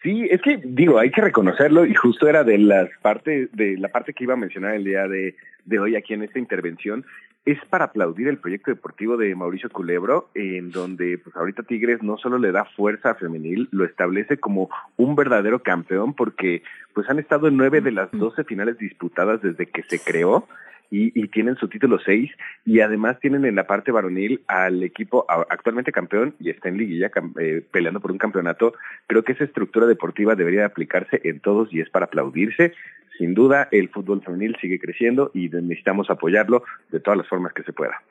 Sí, es que digo, hay que reconocerlo y justo era de las partes de la parte que iba a mencionar el día de, de hoy aquí en esta intervención es para aplaudir el proyecto deportivo de Mauricio Culebro, en donde pues ahorita Tigres no solo le da fuerza a femenil, lo establece como un verdadero campeón porque pues han estado en nueve de las doce finales disputadas desde que se creó y, tienen su título 6 y además tienen en la parte varonil al equipo actualmente campeón y está en liguilla eh, peleando por un campeonato. Creo que esa estructura deportiva debería aplicarse en todos y es para aplaudirse. Sin duda, el fútbol femenil sigue creciendo y necesitamos apoyarlo de todas las formas que se pueda.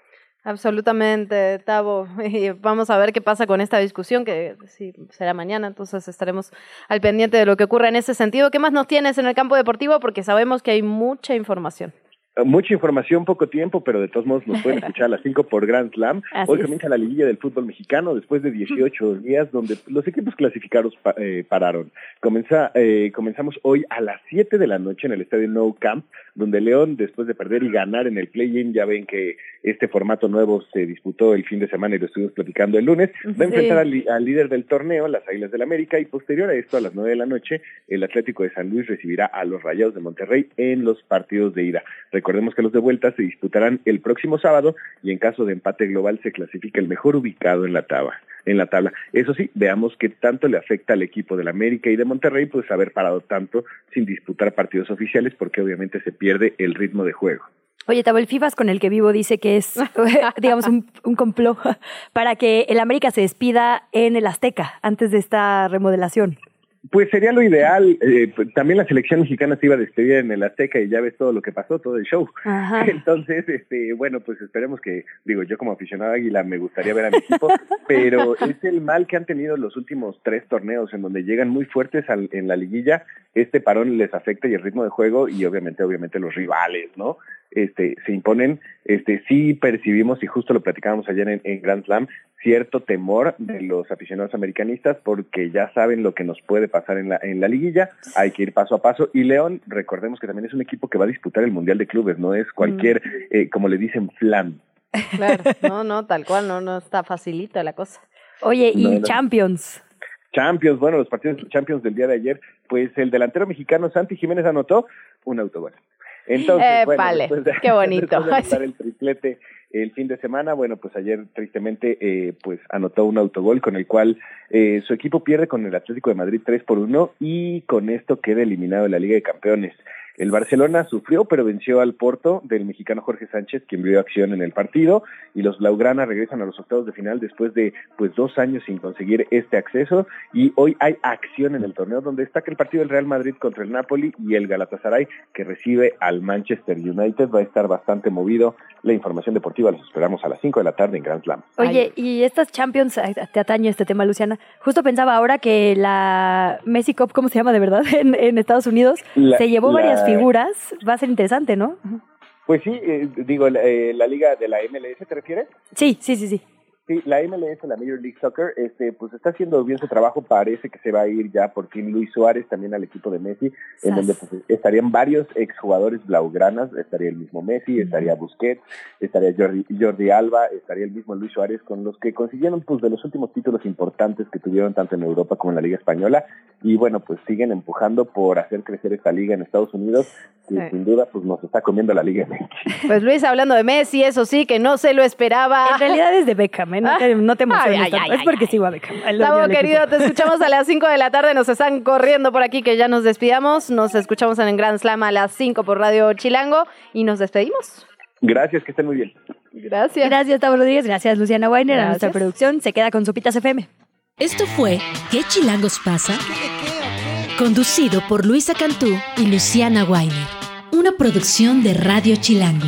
Absolutamente, Tavo. (laughs) vamos a ver qué pasa con esta discusión, que sí, será mañana, entonces estaremos al pendiente de lo que ocurra en ese sentido. ¿Qué más nos tienes en el campo deportivo? Porque sabemos que hay mucha información. Mucha información, poco tiempo, pero de todos modos nos pueden (laughs) escuchar a las 5 por Grand Slam. Hoy comienza la liguilla del fútbol mexicano después de 18 días donde los equipos clasificados eh, pararon. Comenza, eh, comenzamos hoy a las 7 de la noche en el estadio No Camp, donde León, después de perder y ganar en el play-in, ya ven que este formato nuevo se disputó el fin de semana y lo estuvimos platicando el lunes, va a enfrentar al, al, líder del torneo, las Águilas del América, y posterior a esto, a las 9 de la noche, el Atlético de San Luis recibirá a los Rayados de Monterrey en los partidos de ida. Recordemos que los de vuelta se disputarán el próximo sábado y en caso de empate global se clasifica el mejor ubicado en la tabla. En la tabla. Eso sí, veamos qué tanto le afecta al equipo del América y de Monterrey, pues haber parado tanto sin disputar partidos oficiales, porque obviamente se pierde el ritmo de juego. Oye, Tabo, el FIFAS con el que vivo dice que es, (laughs) digamos, un, un complot para que el América se despida en el Azteca antes de esta remodelación. Pues sería lo ideal. Eh, pues, también la selección mexicana se iba a despedir en el Azteca y ya ves todo lo que pasó, todo el show. (laughs) Entonces, este, bueno, pues esperemos que, digo, yo como aficionado Águila me gustaría ver a mi equipo, (laughs) pero es el mal que han tenido los últimos tres torneos en donde llegan muy fuertes en la liguilla. Este parón les afecta y el ritmo de juego y obviamente, obviamente los rivales, ¿no? Este, se imponen, este, sí percibimos y justo lo platicábamos ayer en, en Grand Slam, cierto temor de los aficionados americanistas porque ya saben lo que nos puede pasar en la, en la liguilla, hay que ir paso a paso. Y León, recordemos que también es un equipo que va a disputar el Mundial de Clubes, no es cualquier, mm. eh, como le dicen, flan. Claro, no, no, tal cual, no, no está facilita la cosa. Oye, y Champions. Champions, bueno, los partidos Champions del día de ayer, pues el delantero mexicano Santi Jiménez anotó un autogol. Entonces, eh, bueno, vale, qué (laughs) bonito. (laughs) el triplete el fin de semana, bueno, pues ayer tristemente eh, pues anotó un autogol con el cual eh, su equipo pierde con el Atlético de Madrid 3 por 1 y con esto queda eliminado de la Liga de Campeones. El Barcelona sufrió, pero venció al Porto del mexicano Jorge Sánchez, quien vio acción en el partido, y los Blaugrana regresan a los octavos de final después de pues dos años sin conseguir este acceso, y hoy hay acción en el torneo donde destaca el partido del Real Madrid contra el Napoli y el Galatasaray que recibe al Manchester United. Va a estar bastante movido. La información deportiva los esperamos a las 5 de la tarde en Grand Slam. Oye, y estas Champions, te atañe este tema, Luciana. Justo pensaba ahora que la Messi Cup, ¿cómo se llama de verdad? (laughs) En, Estados Unidos, se llevó varias figuras, va a ser interesante, ¿no? Pues sí, eh, digo, eh, la liga de la MLS, ¿te refieres? Sí, sí, sí, sí. Sí, la MLS, la Major League Soccer, este, pues está haciendo bien su trabajo. Parece que se va a ir ya por fin Luis Suárez también al equipo de Messi, en donde pues, estarían varios exjugadores blaugranas. Estaría el mismo Messi, estaría Busquets, estaría Jordi, Jordi Alba, estaría el mismo Luis Suárez, con los que consiguieron pues de los últimos títulos importantes que tuvieron tanto en Europa como en la Liga Española. Y bueno, pues siguen empujando por hacer crecer esta liga en Estados Unidos, que Sí. sin duda pues nos está comiendo la Liga MX. Pues Luis, hablando de Messi, eso sí, que no se lo esperaba. En realidad es de Beckham, ¿eh? No te, no te emociones Ay, ay, tanto. ay, es porque sigo a Beckham. Equipo. querido, te escuchamos a las 5 de la tarde. Nos están corriendo por aquí que ya nos despidamos. Nos escuchamos en el Grand Slam a las 5 por Radio Chilango y nos despedimos. Gracias, que estén muy bien. Gracias. Gracias, Tavo Rodríguez. Gracias, Luciana Weiner. A nuestra producción se queda con Sopitas FM. Esto fue ¿Qué chilangos pasa? Conducido por Luisa Cantú y Luciana Weiner. Una producción de Radio Chilango.